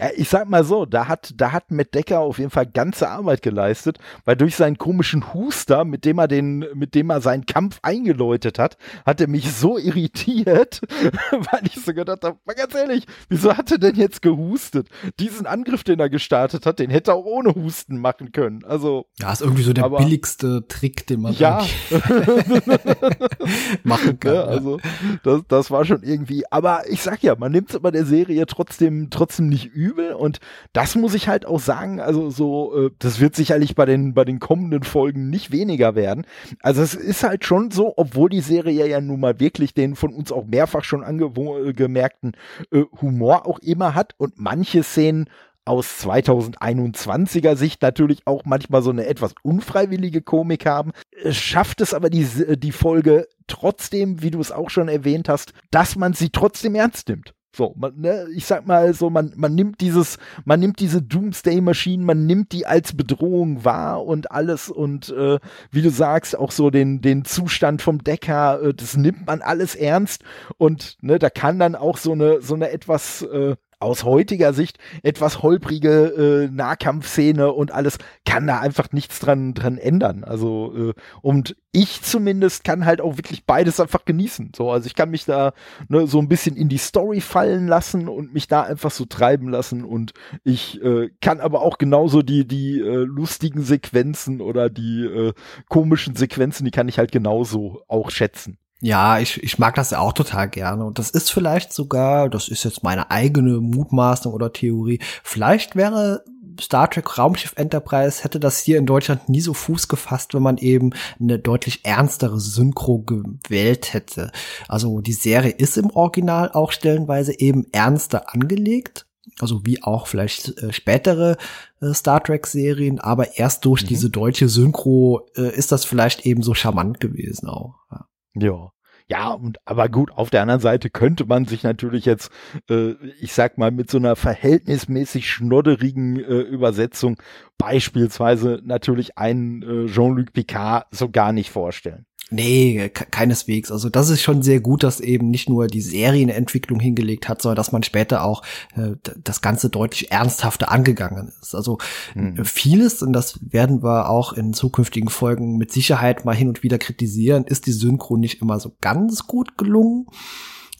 B: ja, ich sag mal so, da hat, da hat Matt Decker auf jeden Fall ganze Arbeit geleistet, weil durch seinen komischen Huster, mit dem er den, mit dem er immer seinen Kampf eingeläutet hat, hat er mich so irritiert, [LAUGHS] weil ich so gedacht habe, mal ganz ehrlich, wieso hat er denn jetzt gehustet? Diesen Angriff, den er gestartet hat, den hätte er auch ohne Husten machen können. Also
A: ja, ist irgendwie so der aber, billigste Trick, den man
B: ja [LAUGHS] [LAUGHS] machen kann. Ja, also das, das war schon irgendwie. Aber ich sag ja, man nimmt es aber der Serie trotzdem trotzdem nicht übel und das muss ich halt auch sagen. Also so, äh, das wird sicherlich bei den bei den kommenden Folgen nicht weniger werden. Also es ist halt schon so, obwohl die Serie ja nun mal wirklich den von uns auch mehrfach schon angemerkten äh, Humor auch immer hat und manche Szenen aus 2021er Sicht natürlich auch manchmal so eine etwas unfreiwillige Komik haben, schafft es aber die, die Folge trotzdem, wie du es auch schon erwähnt hast, dass man sie trotzdem ernst nimmt. So, man, ne, ich sag mal so, man, man nimmt dieses, man nimmt diese Doomsday-Maschinen, man nimmt die als Bedrohung wahr und alles und äh, wie du sagst, auch so den, den Zustand vom Decker, äh, das nimmt man alles ernst und ne, da kann dann auch so eine, so eine etwas äh, aus heutiger Sicht etwas holprige äh, Nahkampfszene und alles kann da einfach nichts dran dran ändern. Also äh, und ich zumindest kann halt auch wirklich beides einfach genießen. So, also ich kann mich da ne, so ein bisschen in die Story fallen lassen und mich da einfach so treiben lassen und ich äh, kann aber auch genauso die die äh, lustigen Sequenzen oder die äh, komischen Sequenzen, die kann ich halt genauso auch schätzen.
A: Ja, ich, ich mag das ja auch total gerne. Und das ist vielleicht sogar, das ist jetzt meine eigene Mutmaßung oder Theorie, vielleicht wäre Star Trek Raumschiff Enterprise hätte das hier in Deutschland nie so Fuß gefasst, wenn man eben eine deutlich ernstere Synchro gewählt hätte. Also die Serie ist im Original auch stellenweise eben ernster angelegt. Also wie auch vielleicht äh, spätere äh, Star Trek Serien, aber erst durch mhm. diese deutsche Synchro äh, ist das vielleicht eben so charmant gewesen auch.
B: Ja. Ja. Ja, und aber gut, auf der anderen Seite könnte man sich natürlich jetzt, äh, ich sag mal, mit so einer verhältnismäßig schnodderigen äh, Übersetzung beispielsweise natürlich einen äh, Jean-Luc Picard so gar nicht vorstellen.
A: Nee, keineswegs. Also das ist schon sehr gut, dass eben nicht nur die Serienentwicklung hingelegt hat, sondern dass man später auch äh, das Ganze deutlich ernsthafter angegangen ist. Also mhm. vieles, und das werden wir auch in zukünftigen Folgen mit Sicherheit mal hin und wieder kritisieren, ist die Synchro nicht immer so ganz gut gelungen.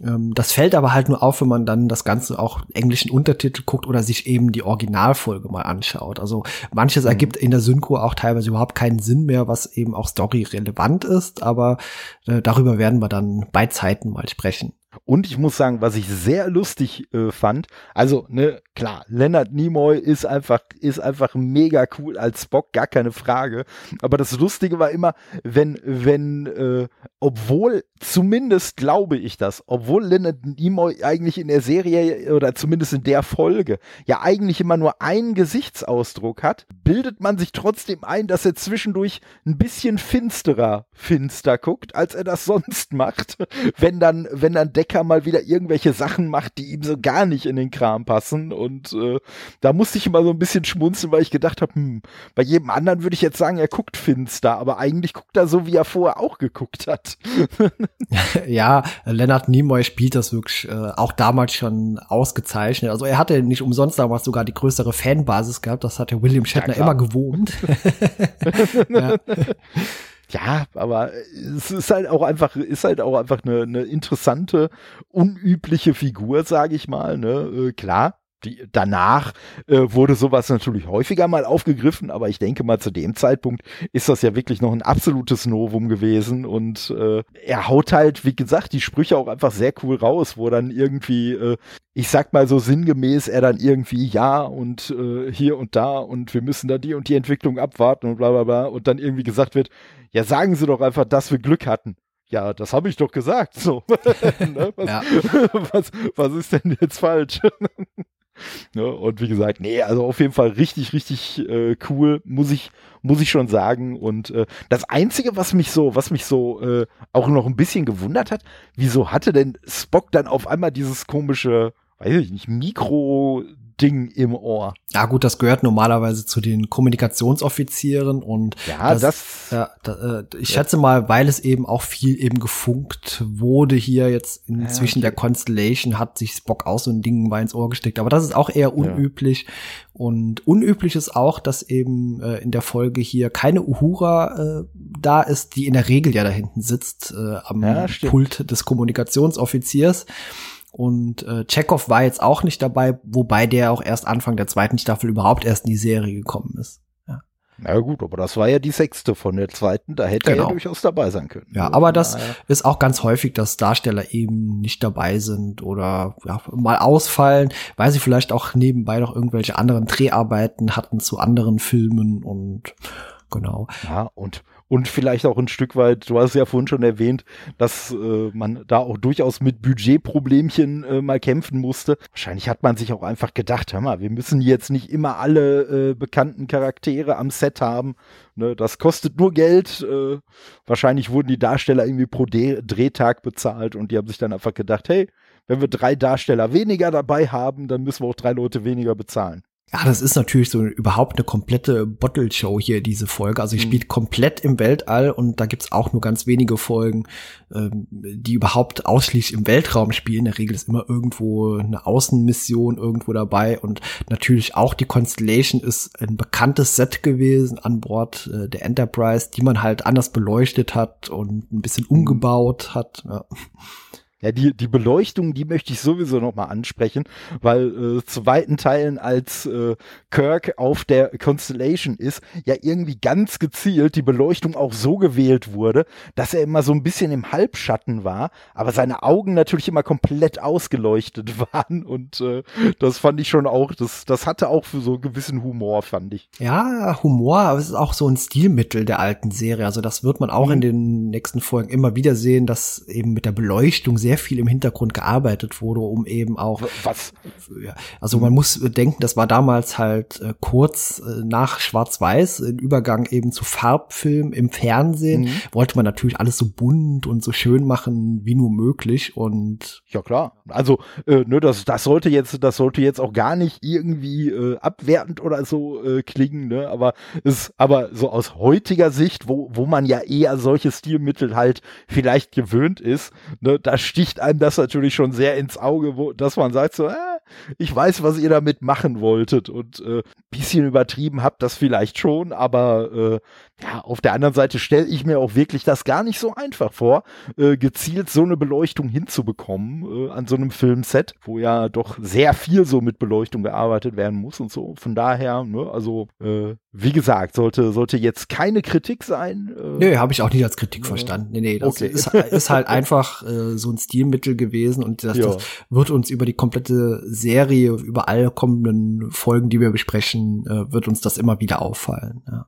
A: Ähm, das fällt aber halt nur auf, wenn man dann das Ganze auch englischen Untertitel guckt oder sich eben die Originalfolge mal anschaut. Also manches mhm. ergibt in der Synchro auch teilweise überhaupt keinen Sinn mehr, was eben auch story relevant ist, aber äh, darüber werden wir dann bei Zeiten mal sprechen.
B: Und ich muss sagen, was ich sehr lustig äh, fand, also ne, klar, Leonard Nimoy ist einfach ist einfach mega cool als Spock, gar keine Frage. Aber das Lustige war immer, wenn wenn äh, obwohl zumindest glaube ich das, obwohl Leonard Nimoy eigentlich in der Serie oder zumindest in der Folge ja eigentlich immer nur einen Gesichtsausdruck hat, bildet man sich trotzdem ein, dass er zwischendurch ein bisschen finsterer finster guckt, als er das [LAUGHS] sonst macht, wenn dann wenn dann Decker mal wieder irgendwelche Sachen macht, die ihm so gar nicht in den Kram passen. Und äh, da musste ich immer so ein bisschen schmunzeln, weil ich gedacht habe, hm, bei jedem anderen würde ich jetzt sagen, er guckt finster, aber eigentlich guckt er so, wie er vorher auch geguckt hat. [LAUGHS]
A: ja, Leonard Nimoy spielt das wirklich äh, auch damals schon ausgezeichnet. Also er hatte nicht umsonst damals sogar die größere Fanbasis gehabt. Das hatte William Shatner ja, immer gewohnt. [LAUGHS]
B: ja. [LAUGHS] Ja, aber es ist halt auch einfach, ist halt auch einfach eine, eine interessante, unübliche Figur, sage ich mal. Ne? Äh, klar, die, danach äh, wurde sowas natürlich häufiger mal aufgegriffen, aber ich denke mal zu dem Zeitpunkt ist das ja wirklich noch ein absolutes Novum gewesen und äh, er haut halt, wie gesagt, die Sprüche auch einfach sehr cool raus, wo dann irgendwie, äh, ich sag mal so sinngemäß, er dann irgendwie ja und äh, hier und da und wir müssen da die und die Entwicklung abwarten und bla bla bla und dann irgendwie gesagt wird, ja sagen Sie doch einfach, dass wir Glück hatten. Ja, das habe ich doch gesagt. So, [LAUGHS] ne? was, ja. [LAUGHS] was, was ist denn jetzt falsch? [LAUGHS] Ne? Und wie gesagt, nee, also auf jeden Fall richtig, richtig äh, cool, muss ich, muss ich schon sagen. Und äh, das Einzige, was mich so, was mich so äh, auch noch ein bisschen gewundert hat, wieso hatte denn Spock dann auf einmal dieses komische, weiß ich nicht, Mikro Ding im Ohr.
A: Ja gut, das gehört normalerweise zu den Kommunikationsoffizieren und
B: ja, das, das
A: ja, da, äh, ich schätze mal, weil es eben auch viel eben gefunkt wurde hier jetzt inzwischen ja, okay. der Constellation hat sich Spock auch so ein Ding mal ins Ohr gesteckt, aber das ist auch eher unüblich ja. und unüblich ist auch, dass eben äh, in der Folge hier keine Uhura äh, da ist, die in der Regel ja da hinten sitzt äh, am Pult des Kommunikationsoffiziers. Und äh, Chekhov war jetzt auch nicht dabei, wobei der auch erst Anfang der zweiten Staffel überhaupt erst in die Serie gekommen ist. Ja.
B: Na gut, aber das war ja die sechste von der zweiten, da hätte genau. er ja durchaus dabei sein können.
A: Ja, aber das naja. ist auch ganz häufig, dass Darsteller eben nicht dabei sind oder ja, mal ausfallen, weil sie vielleicht auch nebenbei noch irgendwelche anderen Dreharbeiten hatten zu anderen Filmen und genau.
B: Ja, und und vielleicht auch ein Stück weit, du hast ja vorhin schon erwähnt, dass äh, man da auch durchaus mit Budgetproblemchen äh, mal kämpfen musste. Wahrscheinlich hat man sich auch einfach gedacht, hör mal, wir müssen jetzt nicht immer alle äh, bekannten Charaktere am Set haben. Ne, das kostet nur Geld. Äh, wahrscheinlich wurden die Darsteller irgendwie pro De Drehtag bezahlt und die haben sich dann einfach gedacht, hey, wenn wir drei Darsteller weniger dabei haben, dann müssen wir auch drei Leute weniger bezahlen.
A: Ja, das ist natürlich so überhaupt eine komplette Bottle-Show hier, diese Folge. Also ich mhm. spielt komplett im Weltall und da gibt's auch nur ganz wenige Folgen, ähm, die überhaupt ausschließlich im Weltraum spielen. In der Regel ist immer irgendwo eine Außenmission irgendwo dabei und natürlich auch die Constellation ist ein bekanntes Set gewesen an Bord äh, der Enterprise, die man halt anders beleuchtet hat und ein bisschen mhm. umgebaut hat. Ja.
B: Ja, die, die Beleuchtung, die möchte ich sowieso nochmal ansprechen, weil äh, zu weiten Teilen als äh, Kirk auf der Constellation ist, ja irgendwie ganz gezielt die Beleuchtung auch so gewählt wurde, dass er immer so ein bisschen im Halbschatten war, aber seine Augen natürlich immer komplett ausgeleuchtet [LAUGHS] waren und äh, das fand ich schon auch, das, das hatte auch für so einen gewissen Humor, fand ich.
A: Ja, Humor, aber es ist auch so ein Stilmittel der alten Serie, also das wird man auch mhm. in den nächsten Folgen immer wieder sehen, dass eben mit der Beleuchtung sehr sehr viel im Hintergrund gearbeitet wurde, um eben auch.
B: Was?
A: Also man muss denken, das war damals halt äh, kurz äh, nach Schwarz-Weiß, im Übergang eben zu Farbfilm im Fernsehen, mhm. wollte man natürlich alles so bunt und so schön machen wie nur möglich und.
B: Ja klar. Also, äh, ne, das, das sollte jetzt, das sollte jetzt auch gar nicht irgendwie äh, abwertend oder so äh, klingen, ne, aber ist, aber so aus heutiger Sicht, wo, wo man ja eher solche Stilmittel halt vielleicht gewöhnt ist, ne, da steht sticht einem das natürlich schon sehr ins Auge, wo, dass man sagt so, äh, ich weiß, was ihr damit machen wolltet. Und äh, bisschen übertrieben habt das vielleicht schon, aber äh, ja, auf der anderen Seite stelle ich mir auch wirklich das gar nicht so einfach vor, äh, gezielt so eine Beleuchtung hinzubekommen äh, an so einem Filmset, wo ja doch sehr viel so mit Beleuchtung gearbeitet werden muss und so. Von daher, ne, also äh, wie gesagt, sollte sollte jetzt keine Kritik sein.
A: Äh, nee, habe ich auch nicht als Kritik verstanden. Nee, nee, das okay. ist, ist halt [LAUGHS] einfach äh, so ein Stilmittel gewesen und das, ja. das wird uns über die komplette Serie, über alle kommenden Folgen, die wir besprechen, äh, wird uns das immer wieder auffallen. Ja.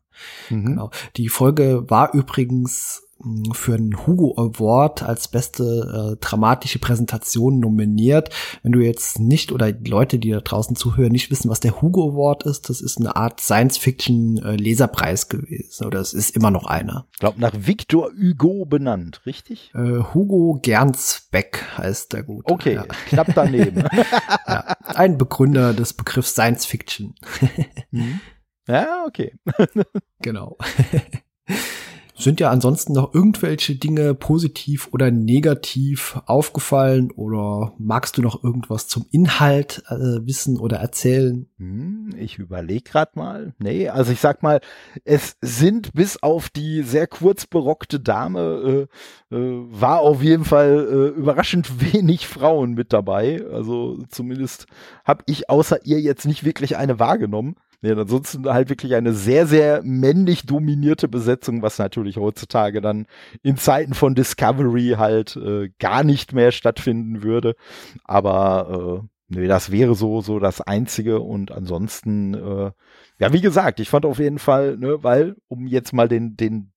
A: Mhm. Genau. Die Folge war übrigens hm, für einen Hugo Award als beste äh, dramatische Präsentation nominiert. Wenn du jetzt nicht oder die Leute, die da draußen zuhören, nicht wissen, was der Hugo Award ist, das ist eine Art Science-Fiction-Leserpreis äh, gewesen. Oder es ist immer noch einer.
B: Ich glaube, nach Victor Hugo benannt, richtig?
A: Äh, Hugo Gernsbeck heißt der gut.
B: Okay, ja. knapp daneben. [LAUGHS]
A: ja, ein Begründer des Begriffs Science-Fiction. [LAUGHS]
B: mhm. Ja, okay. [LAUGHS]
A: genau. [LAUGHS] Sind ja ansonsten noch irgendwelche Dinge positiv oder negativ aufgefallen oder magst du noch irgendwas zum Inhalt äh, wissen oder erzählen?
B: Hm, ich überlege gerade mal. Nee, also ich sag mal, es sind bis auf die sehr kurz berockte Dame äh, äh, war auf jeden Fall äh, überraschend [LAUGHS] wenig Frauen mit dabei. Also zumindest habe ich außer ihr jetzt nicht wirklich eine wahrgenommen. Nee, ansonsten halt wirklich eine sehr, sehr männlich dominierte Besetzung, was natürlich heutzutage dann in Zeiten von Discovery halt äh, gar nicht mehr stattfinden würde. Aber äh, nee, das wäre so, so das Einzige und ansonsten, äh, ja, wie gesagt, ich fand auf jeden Fall, ne, weil, um jetzt mal den, den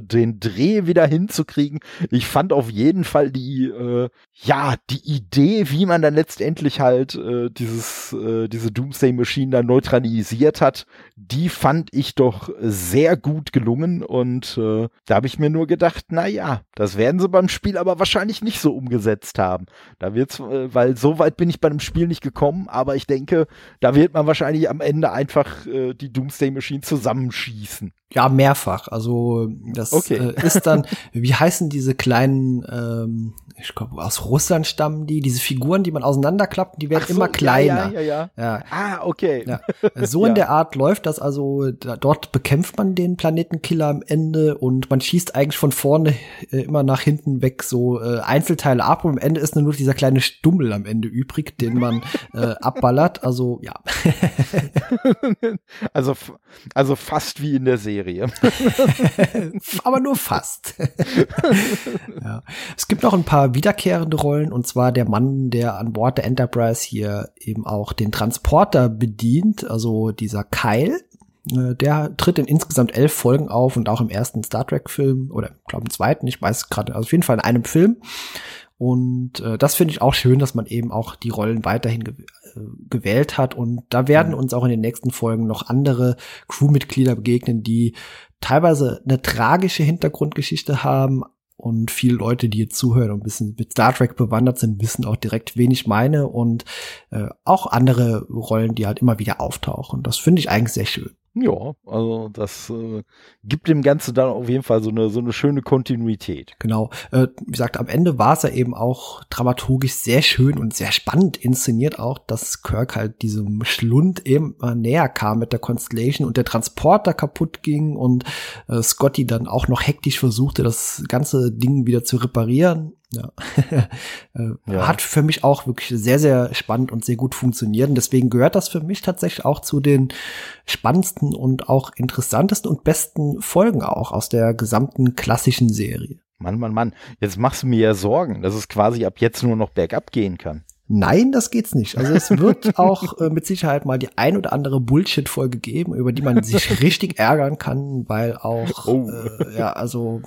B: den Dreh wieder hinzukriegen. Ich fand auf jeden Fall die, äh, ja, die Idee, wie man dann letztendlich halt äh, dieses, äh, diese Doomsday Machine dann neutralisiert hat, die fand ich doch sehr gut gelungen und äh, da habe ich mir nur gedacht, na ja, das werden sie beim Spiel aber wahrscheinlich nicht so umgesetzt haben. Da wird's, äh, weil so weit bin ich bei dem Spiel nicht gekommen, aber ich denke, da wird man wahrscheinlich am Ende einfach äh, die Doomsday Machine zusammenschießen.
A: Ja, mehrfach. Also das okay. äh, ist dann, [LAUGHS] wie heißen diese kleinen, ähm, ich glaube, aus Russland stammen die, diese Figuren, die man auseinanderklappt, die werden so, immer kleiner.
B: Ja, ja, ja, ja. Ah, okay.
A: Ja. [LAUGHS] So in der Art läuft das. Also da, dort bekämpft man den Planetenkiller am Ende und man schießt eigentlich von vorne äh, immer nach hinten weg so äh, Einzelteile ab und am Ende ist nur dieser kleine Stummel am Ende übrig, den man äh, [LAUGHS] abballert. Also ja.
B: also, also fast wie in der Serie. Serie. [LAUGHS]
A: Aber nur fast. [LAUGHS] ja. Es gibt noch ein paar wiederkehrende Rollen, und zwar der Mann, der an Bord der Enterprise hier eben auch den Transporter bedient, also dieser Kyle. Äh, der tritt in insgesamt elf Folgen auf und auch im ersten Star Trek-Film oder glaube im zweiten, ich weiß gerade, also auf jeden Fall in einem Film. Und äh, das finde ich auch schön, dass man eben auch die Rollen weiterhin ge äh, gewählt hat. Und da werden mhm. uns auch in den nächsten Folgen noch andere Crewmitglieder begegnen, die teilweise eine tragische Hintergrundgeschichte haben. Und viele Leute, die jetzt zuhören und ein bisschen mit Star Trek bewandert sind, wissen auch direkt, wen ich meine. Und äh, auch andere Rollen, die halt immer wieder auftauchen. Das finde ich eigentlich sehr schön.
B: Ja, also das äh, gibt dem Ganzen dann auf jeden Fall so eine, so eine schöne Kontinuität.
A: Genau. Äh, wie gesagt, am Ende war es ja eben auch dramaturgisch sehr schön und sehr spannend inszeniert auch, dass Kirk halt diesem Schlund eben näher kam mit der Constellation und der Transporter kaputt ging und äh, Scotty dann auch noch hektisch versuchte, das ganze Ding wieder zu reparieren ja. [LAUGHS] Äh, ja. Hat für mich auch wirklich sehr, sehr spannend und sehr gut funktioniert. Und deswegen gehört das für mich tatsächlich auch zu den spannendsten und auch interessantesten und besten Folgen auch aus der gesamten klassischen Serie.
B: Mann, Mann, Mann. Jetzt machst du mir ja Sorgen, dass es quasi ab jetzt nur noch bergab gehen kann.
A: Nein, das geht's nicht. Also es wird [LAUGHS] auch äh, mit Sicherheit mal die ein oder andere Bullshit-Folge geben, über die man sich [LAUGHS] richtig ärgern kann, weil auch, oh. äh, ja, also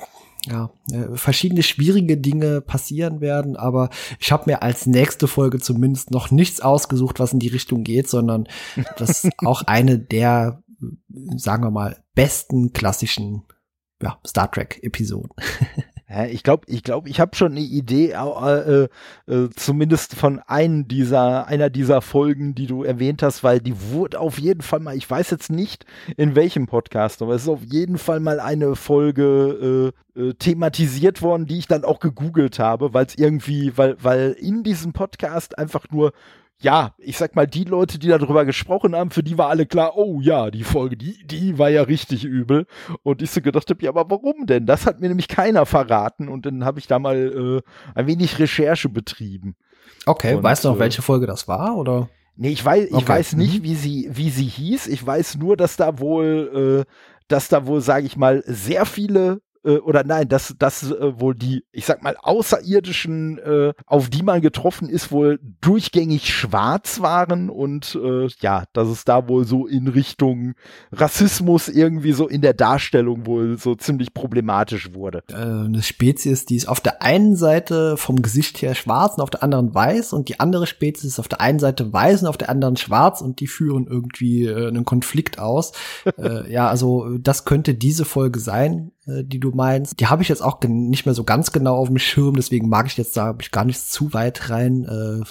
A: ja, äh, verschiedene schwierige Dinge passieren werden, aber ich habe mir als nächste Folge zumindest noch nichts ausgesucht, was in die Richtung geht, sondern [LAUGHS] das ist auch eine der, sagen wir mal, besten klassischen ja, Star Trek-Episoden. [LAUGHS]
B: ich glaube, ich glaube, ich habe schon eine Idee, äh, äh, zumindest von einem dieser, einer dieser Folgen, die du erwähnt hast, weil die wurde auf jeden Fall mal, ich weiß jetzt nicht in welchem Podcast, aber es ist auf jeden Fall mal eine Folge äh, äh, thematisiert worden, die ich dann auch gegoogelt habe, weil es irgendwie, weil, weil in diesem Podcast einfach nur ja, ich sag mal, die Leute, die darüber gesprochen haben, für die war alle klar, oh ja, die Folge, die, die war ja richtig übel. Und ich so gedacht habe, ja, aber warum denn? Das hat mir nämlich keiner verraten. Und dann habe ich da mal äh, ein wenig Recherche betrieben.
A: Okay, und, weißt du noch, äh, welche Folge das war, oder?
B: Nee, ich weiß, ich okay. weiß nicht, mhm. wie sie, wie sie hieß. Ich weiß nur, dass da wohl, äh, dass da wohl, sage ich mal, sehr viele äh, oder nein, dass, dass äh, wohl die, ich sag mal, Außerirdischen, äh, auf die man getroffen ist, wohl durchgängig schwarz waren und äh, ja, dass es da wohl so in Richtung Rassismus irgendwie so in der Darstellung wohl so ziemlich problematisch wurde.
A: Äh, eine Spezies, die ist auf der einen Seite vom Gesicht her schwarz und auf der anderen weiß und die andere Spezies ist auf der einen Seite weiß und auf der anderen schwarz und die führen irgendwie äh, einen Konflikt aus. äh, ja, also das könnte diese Folge sein. Äh, die du meinst. Die habe ich jetzt auch nicht mehr so ganz genau auf dem Schirm, deswegen mag ich jetzt da ich gar nicht zu weit rein äh,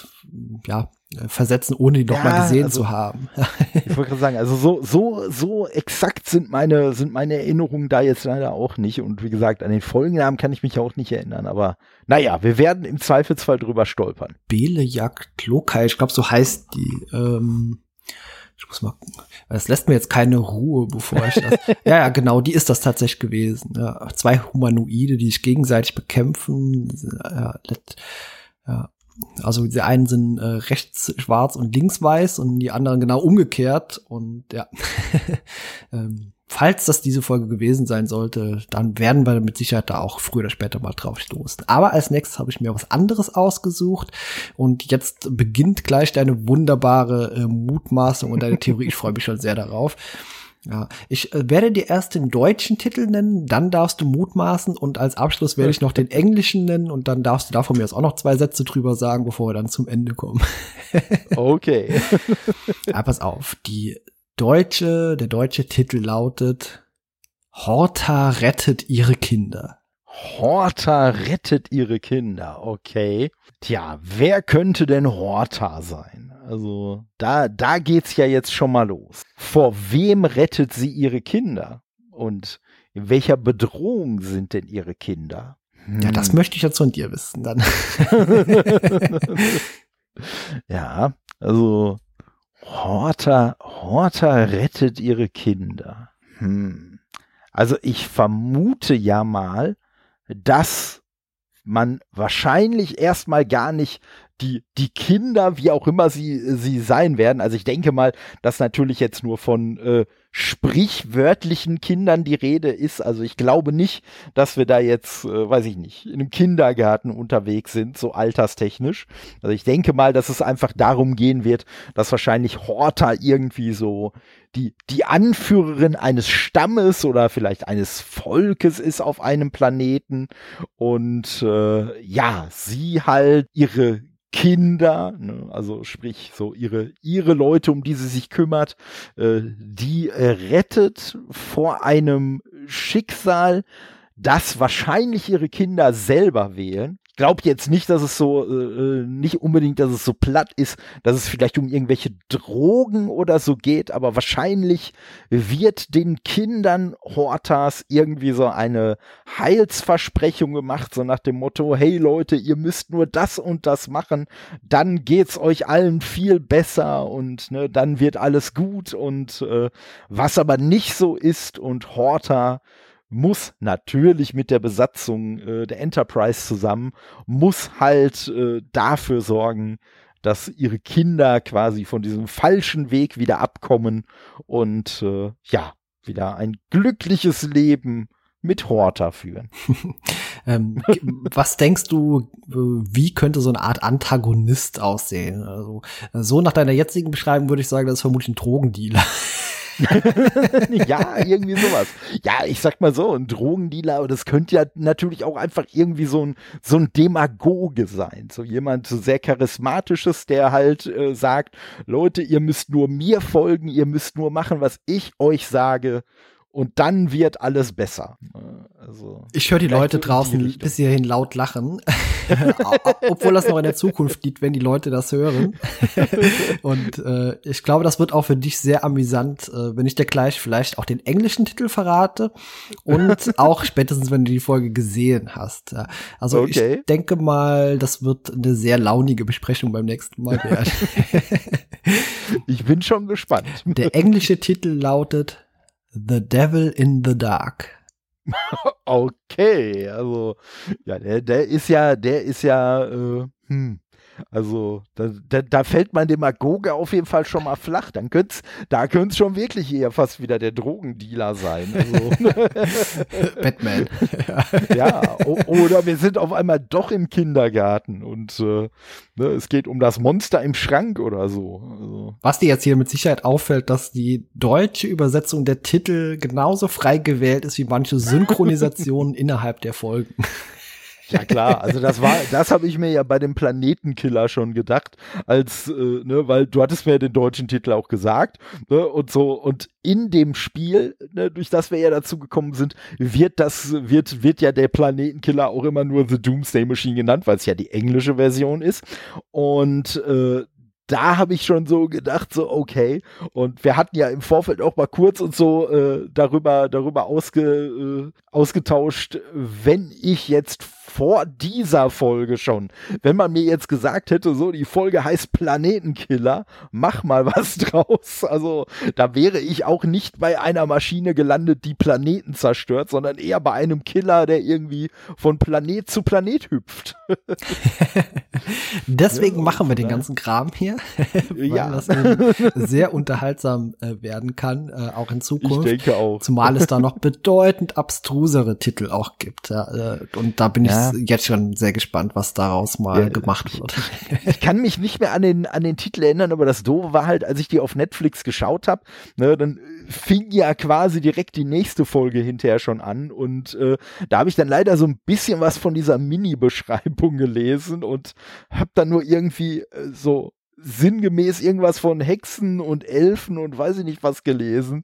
A: ja, versetzen, ohne die doch mal gesehen also, zu haben. [LAUGHS]
B: ich wollte gerade sagen, also so, so, so exakt sind meine, sind meine Erinnerungen da jetzt leider auch nicht. Und wie gesagt, an den Folgennamen kann ich mich auch nicht erinnern. Aber naja, wir werden im Zweifelsfall drüber stolpern.
A: Belejagd Lokai, ich glaube, so heißt die. Ähm ich muss mal gucken. Das lässt mir jetzt keine Ruhe, bevor ich das. [LAUGHS] ja, ja, genau, die ist das tatsächlich gewesen. Ja, zwei Humanoide, die sich gegenseitig bekämpfen. Ja, ja. Also die einen sind äh, rechts schwarz und links weiß und die anderen genau umgekehrt. Und ja. [LAUGHS] ähm, falls das diese Folge gewesen sein sollte, dann werden wir mit Sicherheit da auch früher oder später mal drauf stoßen. Aber als nächstes habe ich mir was anderes ausgesucht und jetzt beginnt gleich deine wunderbare äh, Mutmaßung und deine Theorie. Ich freue mich schon sehr darauf. Ja, ich äh, werde dir erst den deutschen Titel nennen, dann darfst du mutmaßen und als Abschluss werde ich noch den englischen nennen und dann darfst du da von mir aus auch noch zwei Sätze drüber sagen, bevor wir dann zum Ende kommen.
B: okay. [LAUGHS]
A: ja, pass auf, die deutsche, der deutsche Titel lautet Horta rettet ihre Kinder.
B: Horta rettet ihre Kinder, okay. Tja, wer könnte denn Horta sein? Also da, da geht's ja jetzt schon mal los. Vor wem rettet sie ihre Kinder? Und in welcher Bedrohung sind denn ihre Kinder?
A: Hm. Ja, das hm. möchte ich jetzt von dir wissen dann. [LAUGHS]
B: ja, also Horta, Horta rettet ihre Kinder. Hm. Also ich vermute ja mal, dass man wahrscheinlich erstmal gar nicht die, die Kinder, wie auch immer sie, sie sein werden. Also ich denke mal, dass natürlich jetzt nur von äh, sprichwörtlichen Kindern die Rede ist. Also ich glaube nicht, dass wir da jetzt, äh, weiß ich nicht, in einem Kindergarten unterwegs sind, so alterstechnisch. Also ich denke mal, dass es einfach darum gehen wird, dass wahrscheinlich Horta irgendwie so die, die Anführerin eines Stammes oder vielleicht eines Volkes ist auf einem Planeten und äh, ja, sie halt ihre Kinder, ne, also sprich so ihre ihre Leute, um die sie sich kümmert, äh, die äh, rettet vor einem Schicksal, das wahrscheinlich ihre Kinder selber wählen glaube jetzt nicht, dass es so, äh, äh, nicht unbedingt, dass es so platt ist, dass es vielleicht um irgendwelche Drogen oder so geht, aber wahrscheinlich wird den Kindern Hortas irgendwie so eine Heilsversprechung gemacht, so nach dem Motto, hey Leute, ihr müsst nur das und das machen, dann geht's euch allen viel besser und ne, dann wird alles gut und äh, was aber nicht so ist und Horta muss natürlich mit der Besatzung äh, der Enterprise zusammen, muss halt äh, dafür sorgen, dass ihre Kinder quasi von diesem falschen Weg wieder abkommen und äh, ja, wieder ein glückliches Leben mit Horta führen. [LAUGHS]
A: ähm, was denkst du, äh, wie könnte so eine Art Antagonist aussehen? Also, so nach deiner jetzigen Beschreibung würde ich sagen, das ist vermutlich ein Drogendealer. [LAUGHS]
B: ja, irgendwie sowas. Ja, ich sag mal so, ein Drogendealer, das könnte ja natürlich auch einfach irgendwie so ein, so ein Demagoge sein. So jemand so sehr charismatisches, der halt äh, sagt, Leute, ihr müsst nur mir folgen, ihr müsst nur machen, was ich euch sage und dann wird alles besser.
A: Also, ich höre die Leute draußen bis hierhin laut lachen, [LAUGHS] obwohl das noch in der Zukunft liegt, wenn die Leute das hören. [LAUGHS] und äh, ich glaube, das wird auch für dich sehr amüsant, äh, wenn ich dir gleich vielleicht auch den englischen Titel verrate und [LAUGHS] auch spätestens, wenn du die Folge gesehen hast. Ja. Also okay. ich denke mal, das wird eine sehr launige Besprechung beim nächsten Mal werden.
B: ich bin schon gespannt.
A: Der englische Titel lautet The Devil in the Dark. [LAUGHS]
B: okay, also ja, der, der ist ja, der ist ja, äh, hm, also da, da, da, fällt man Demagoge auf jeden Fall schon mal flach. Dann könnte da könnte es schon wirklich eher fast wieder der Drogendealer sein. Also, [LAUGHS]
A: Batman. [LAUGHS]
B: ja, oder wir sind auf einmal doch im Kindergarten und äh, ne, es geht um das Monster im Schrank oder so. Also.
A: Was dir jetzt hier mit Sicherheit auffällt, dass die deutsche Übersetzung der Titel genauso frei gewählt ist wie manche Synchronisationen [LAUGHS] innerhalb der Folgen.
B: Ja klar, also das war, das habe ich mir ja bei dem Planetenkiller schon gedacht, als, äh, ne, weil du hattest mir ja den deutschen Titel auch gesagt, ne, und so, und in dem Spiel, ne, durch das wir ja dazu gekommen sind, wird das, wird, wird ja der Planetenkiller auch immer nur The Doomsday Machine genannt, weil es ja die englische Version ist. Und äh, da habe ich schon so gedacht, so okay. Und wir hatten ja im Vorfeld auch mal kurz und so äh, darüber, darüber ausge, äh, ausgetauscht, wenn ich jetzt vor dieser Folge schon, wenn man mir jetzt gesagt hätte, so die Folge heißt Planetenkiller, mach mal was [LAUGHS] draus. Also da wäre ich auch nicht bei einer Maschine gelandet, die Planeten zerstört, sondern eher bei einem Killer, der irgendwie von Planet zu Planet hüpft. [LAUGHS]
A: Deswegen ja, machen wir den ganzen Kram hier, [LAUGHS] weil ja. das sehr unterhaltsam äh, werden kann, äh, auch in Zukunft.
B: Ich denke auch.
A: Zumal es da noch bedeutend abstrusere Titel auch gibt. Äh, und da bin ja. ich jetzt schon sehr gespannt, was daraus mal gemacht wird.
B: Ich kann mich nicht mehr an den, an den Titel erinnern, aber das Doofe war halt, als ich die auf Netflix geschaut habe, ne, dann fing ja quasi direkt die nächste Folge hinterher schon an und äh, da habe ich dann leider so ein bisschen was von dieser Mini-Beschreibung gelesen und habe dann nur irgendwie äh, so sinngemäß irgendwas von Hexen und Elfen und weiß ich nicht was gelesen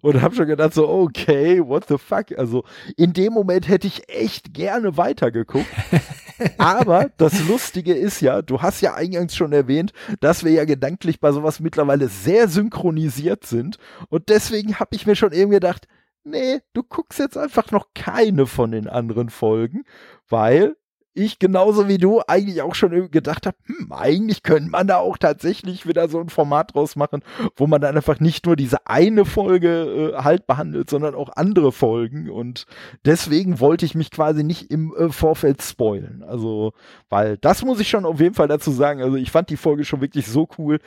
B: und habe schon gedacht so, okay, what the fuck? Also in dem Moment hätte ich echt gerne weitergeguckt. [LAUGHS] Aber das Lustige ist ja, du hast ja eingangs schon erwähnt, dass wir ja gedanklich bei sowas mittlerweile sehr synchronisiert sind. Und deswegen habe ich mir schon eben gedacht, nee, du guckst jetzt einfach noch keine von den anderen Folgen, weil ich genauso wie du eigentlich auch schon gedacht habe, hm, eigentlich könnte man da auch tatsächlich wieder so ein Format draus machen, wo man dann einfach nicht nur diese eine Folge äh, halt behandelt, sondern auch andere Folgen. Und deswegen wollte ich mich quasi nicht im äh, Vorfeld spoilen. Also, weil das muss ich schon auf jeden Fall dazu sagen. Also, ich fand die Folge schon wirklich so cool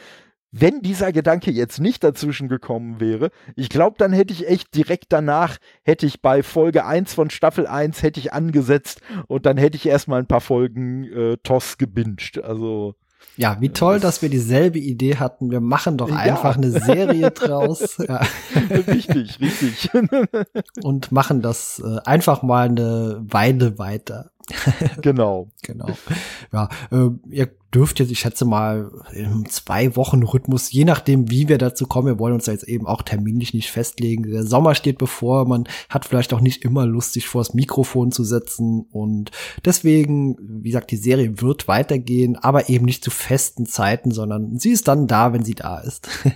B: wenn dieser Gedanke jetzt nicht dazwischen gekommen wäre, ich glaube, dann hätte ich echt direkt danach, hätte ich bei Folge 1 von Staffel 1 hätte ich angesetzt und dann hätte ich erstmal ein paar Folgen äh, TOS gebinged. Also
A: ja, wie toll, das dass wir dieselbe Idee hatten. Wir machen doch einfach ja. eine Serie draus. [LAUGHS] Ja.
B: Richtig, richtig. [LAUGHS]
A: Und machen das äh, einfach mal eine Weile weiter.
B: genau. [LAUGHS]
A: genau. Ja, äh, ihr dürft jetzt, ich schätze mal, im zwei Wochen Rhythmus, je nachdem, wie wir dazu kommen, wir wollen uns da jetzt eben auch terminlich nicht festlegen. Der Sommer steht bevor, man hat vielleicht auch nicht immer Lust, sich vors Mikrofon zu setzen und deswegen, wie gesagt, die Serie wird weitergehen, aber eben nicht zu festen Zeiten, sondern sie ist dann da, wenn sie da ist. [LAUGHS]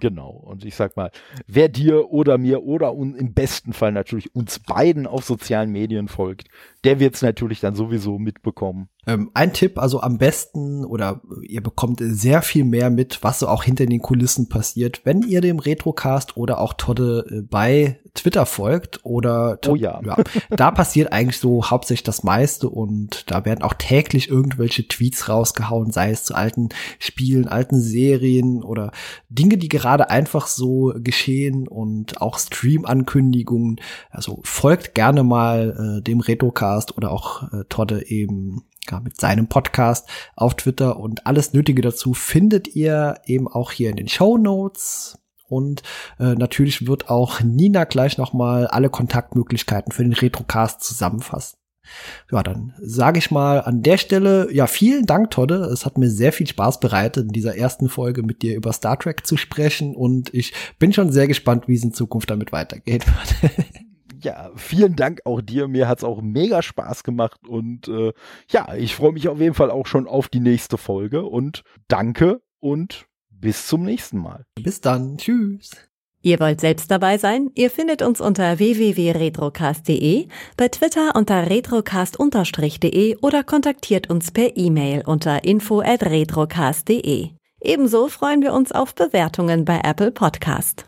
B: Genau. Und ich sag mal, wer dir oder mir oder im besten Fall natürlich uns beiden auf sozialen Medien folgt, der wird es natürlich dann sowieso mitbekommen.
A: Ähm, ein Tipp, also am besten oder ihr bekommt sehr viel mehr mit, was so auch hinter den Kulissen passiert, wenn ihr dem Retrocast oder auch Todde äh, bei Twitter folgt oder
B: oh ja.
A: ja. da passiert eigentlich so hauptsächlich das meiste und da werden auch täglich irgendwelche Tweets rausgehauen, sei es zu alten Spielen, alten Serien oder Dinge, die gerade einfach so geschehen und auch Stream-Ankündigungen. Also folgt gerne mal äh, dem Retrocast oder auch äh, Todde eben ja, mit seinem Podcast auf Twitter und alles Nötige dazu findet ihr eben auch hier in den Show Notes. Und äh, natürlich wird auch Nina gleich nochmal alle Kontaktmöglichkeiten für den Retrocast zusammenfassen. Ja, dann sage ich mal an der Stelle, ja, vielen Dank, Todde. Es hat mir sehr viel Spaß bereitet, in dieser ersten Folge mit dir über Star Trek zu sprechen und ich bin schon sehr gespannt, wie es in Zukunft damit weitergehen wird. [LAUGHS]
B: ja, vielen Dank auch dir. Mir hat's auch mega Spaß gemacht und äh, ja, ich freue mich auf jeden Fall auch schon auf die nächste Folge und danke und bis zum nächsten Mal.
A: Bis dann. Tschüss.
C: Ihr wollt selbst dabei sein? Ihr findet uns unter www.retrocast.de, bei Twitter unter retrocast-de oder kontaktiert uns per E-Mail unter info@retrocast.de. Ebenso freuen wir uns auf Bewertungen bei Apple Podcast.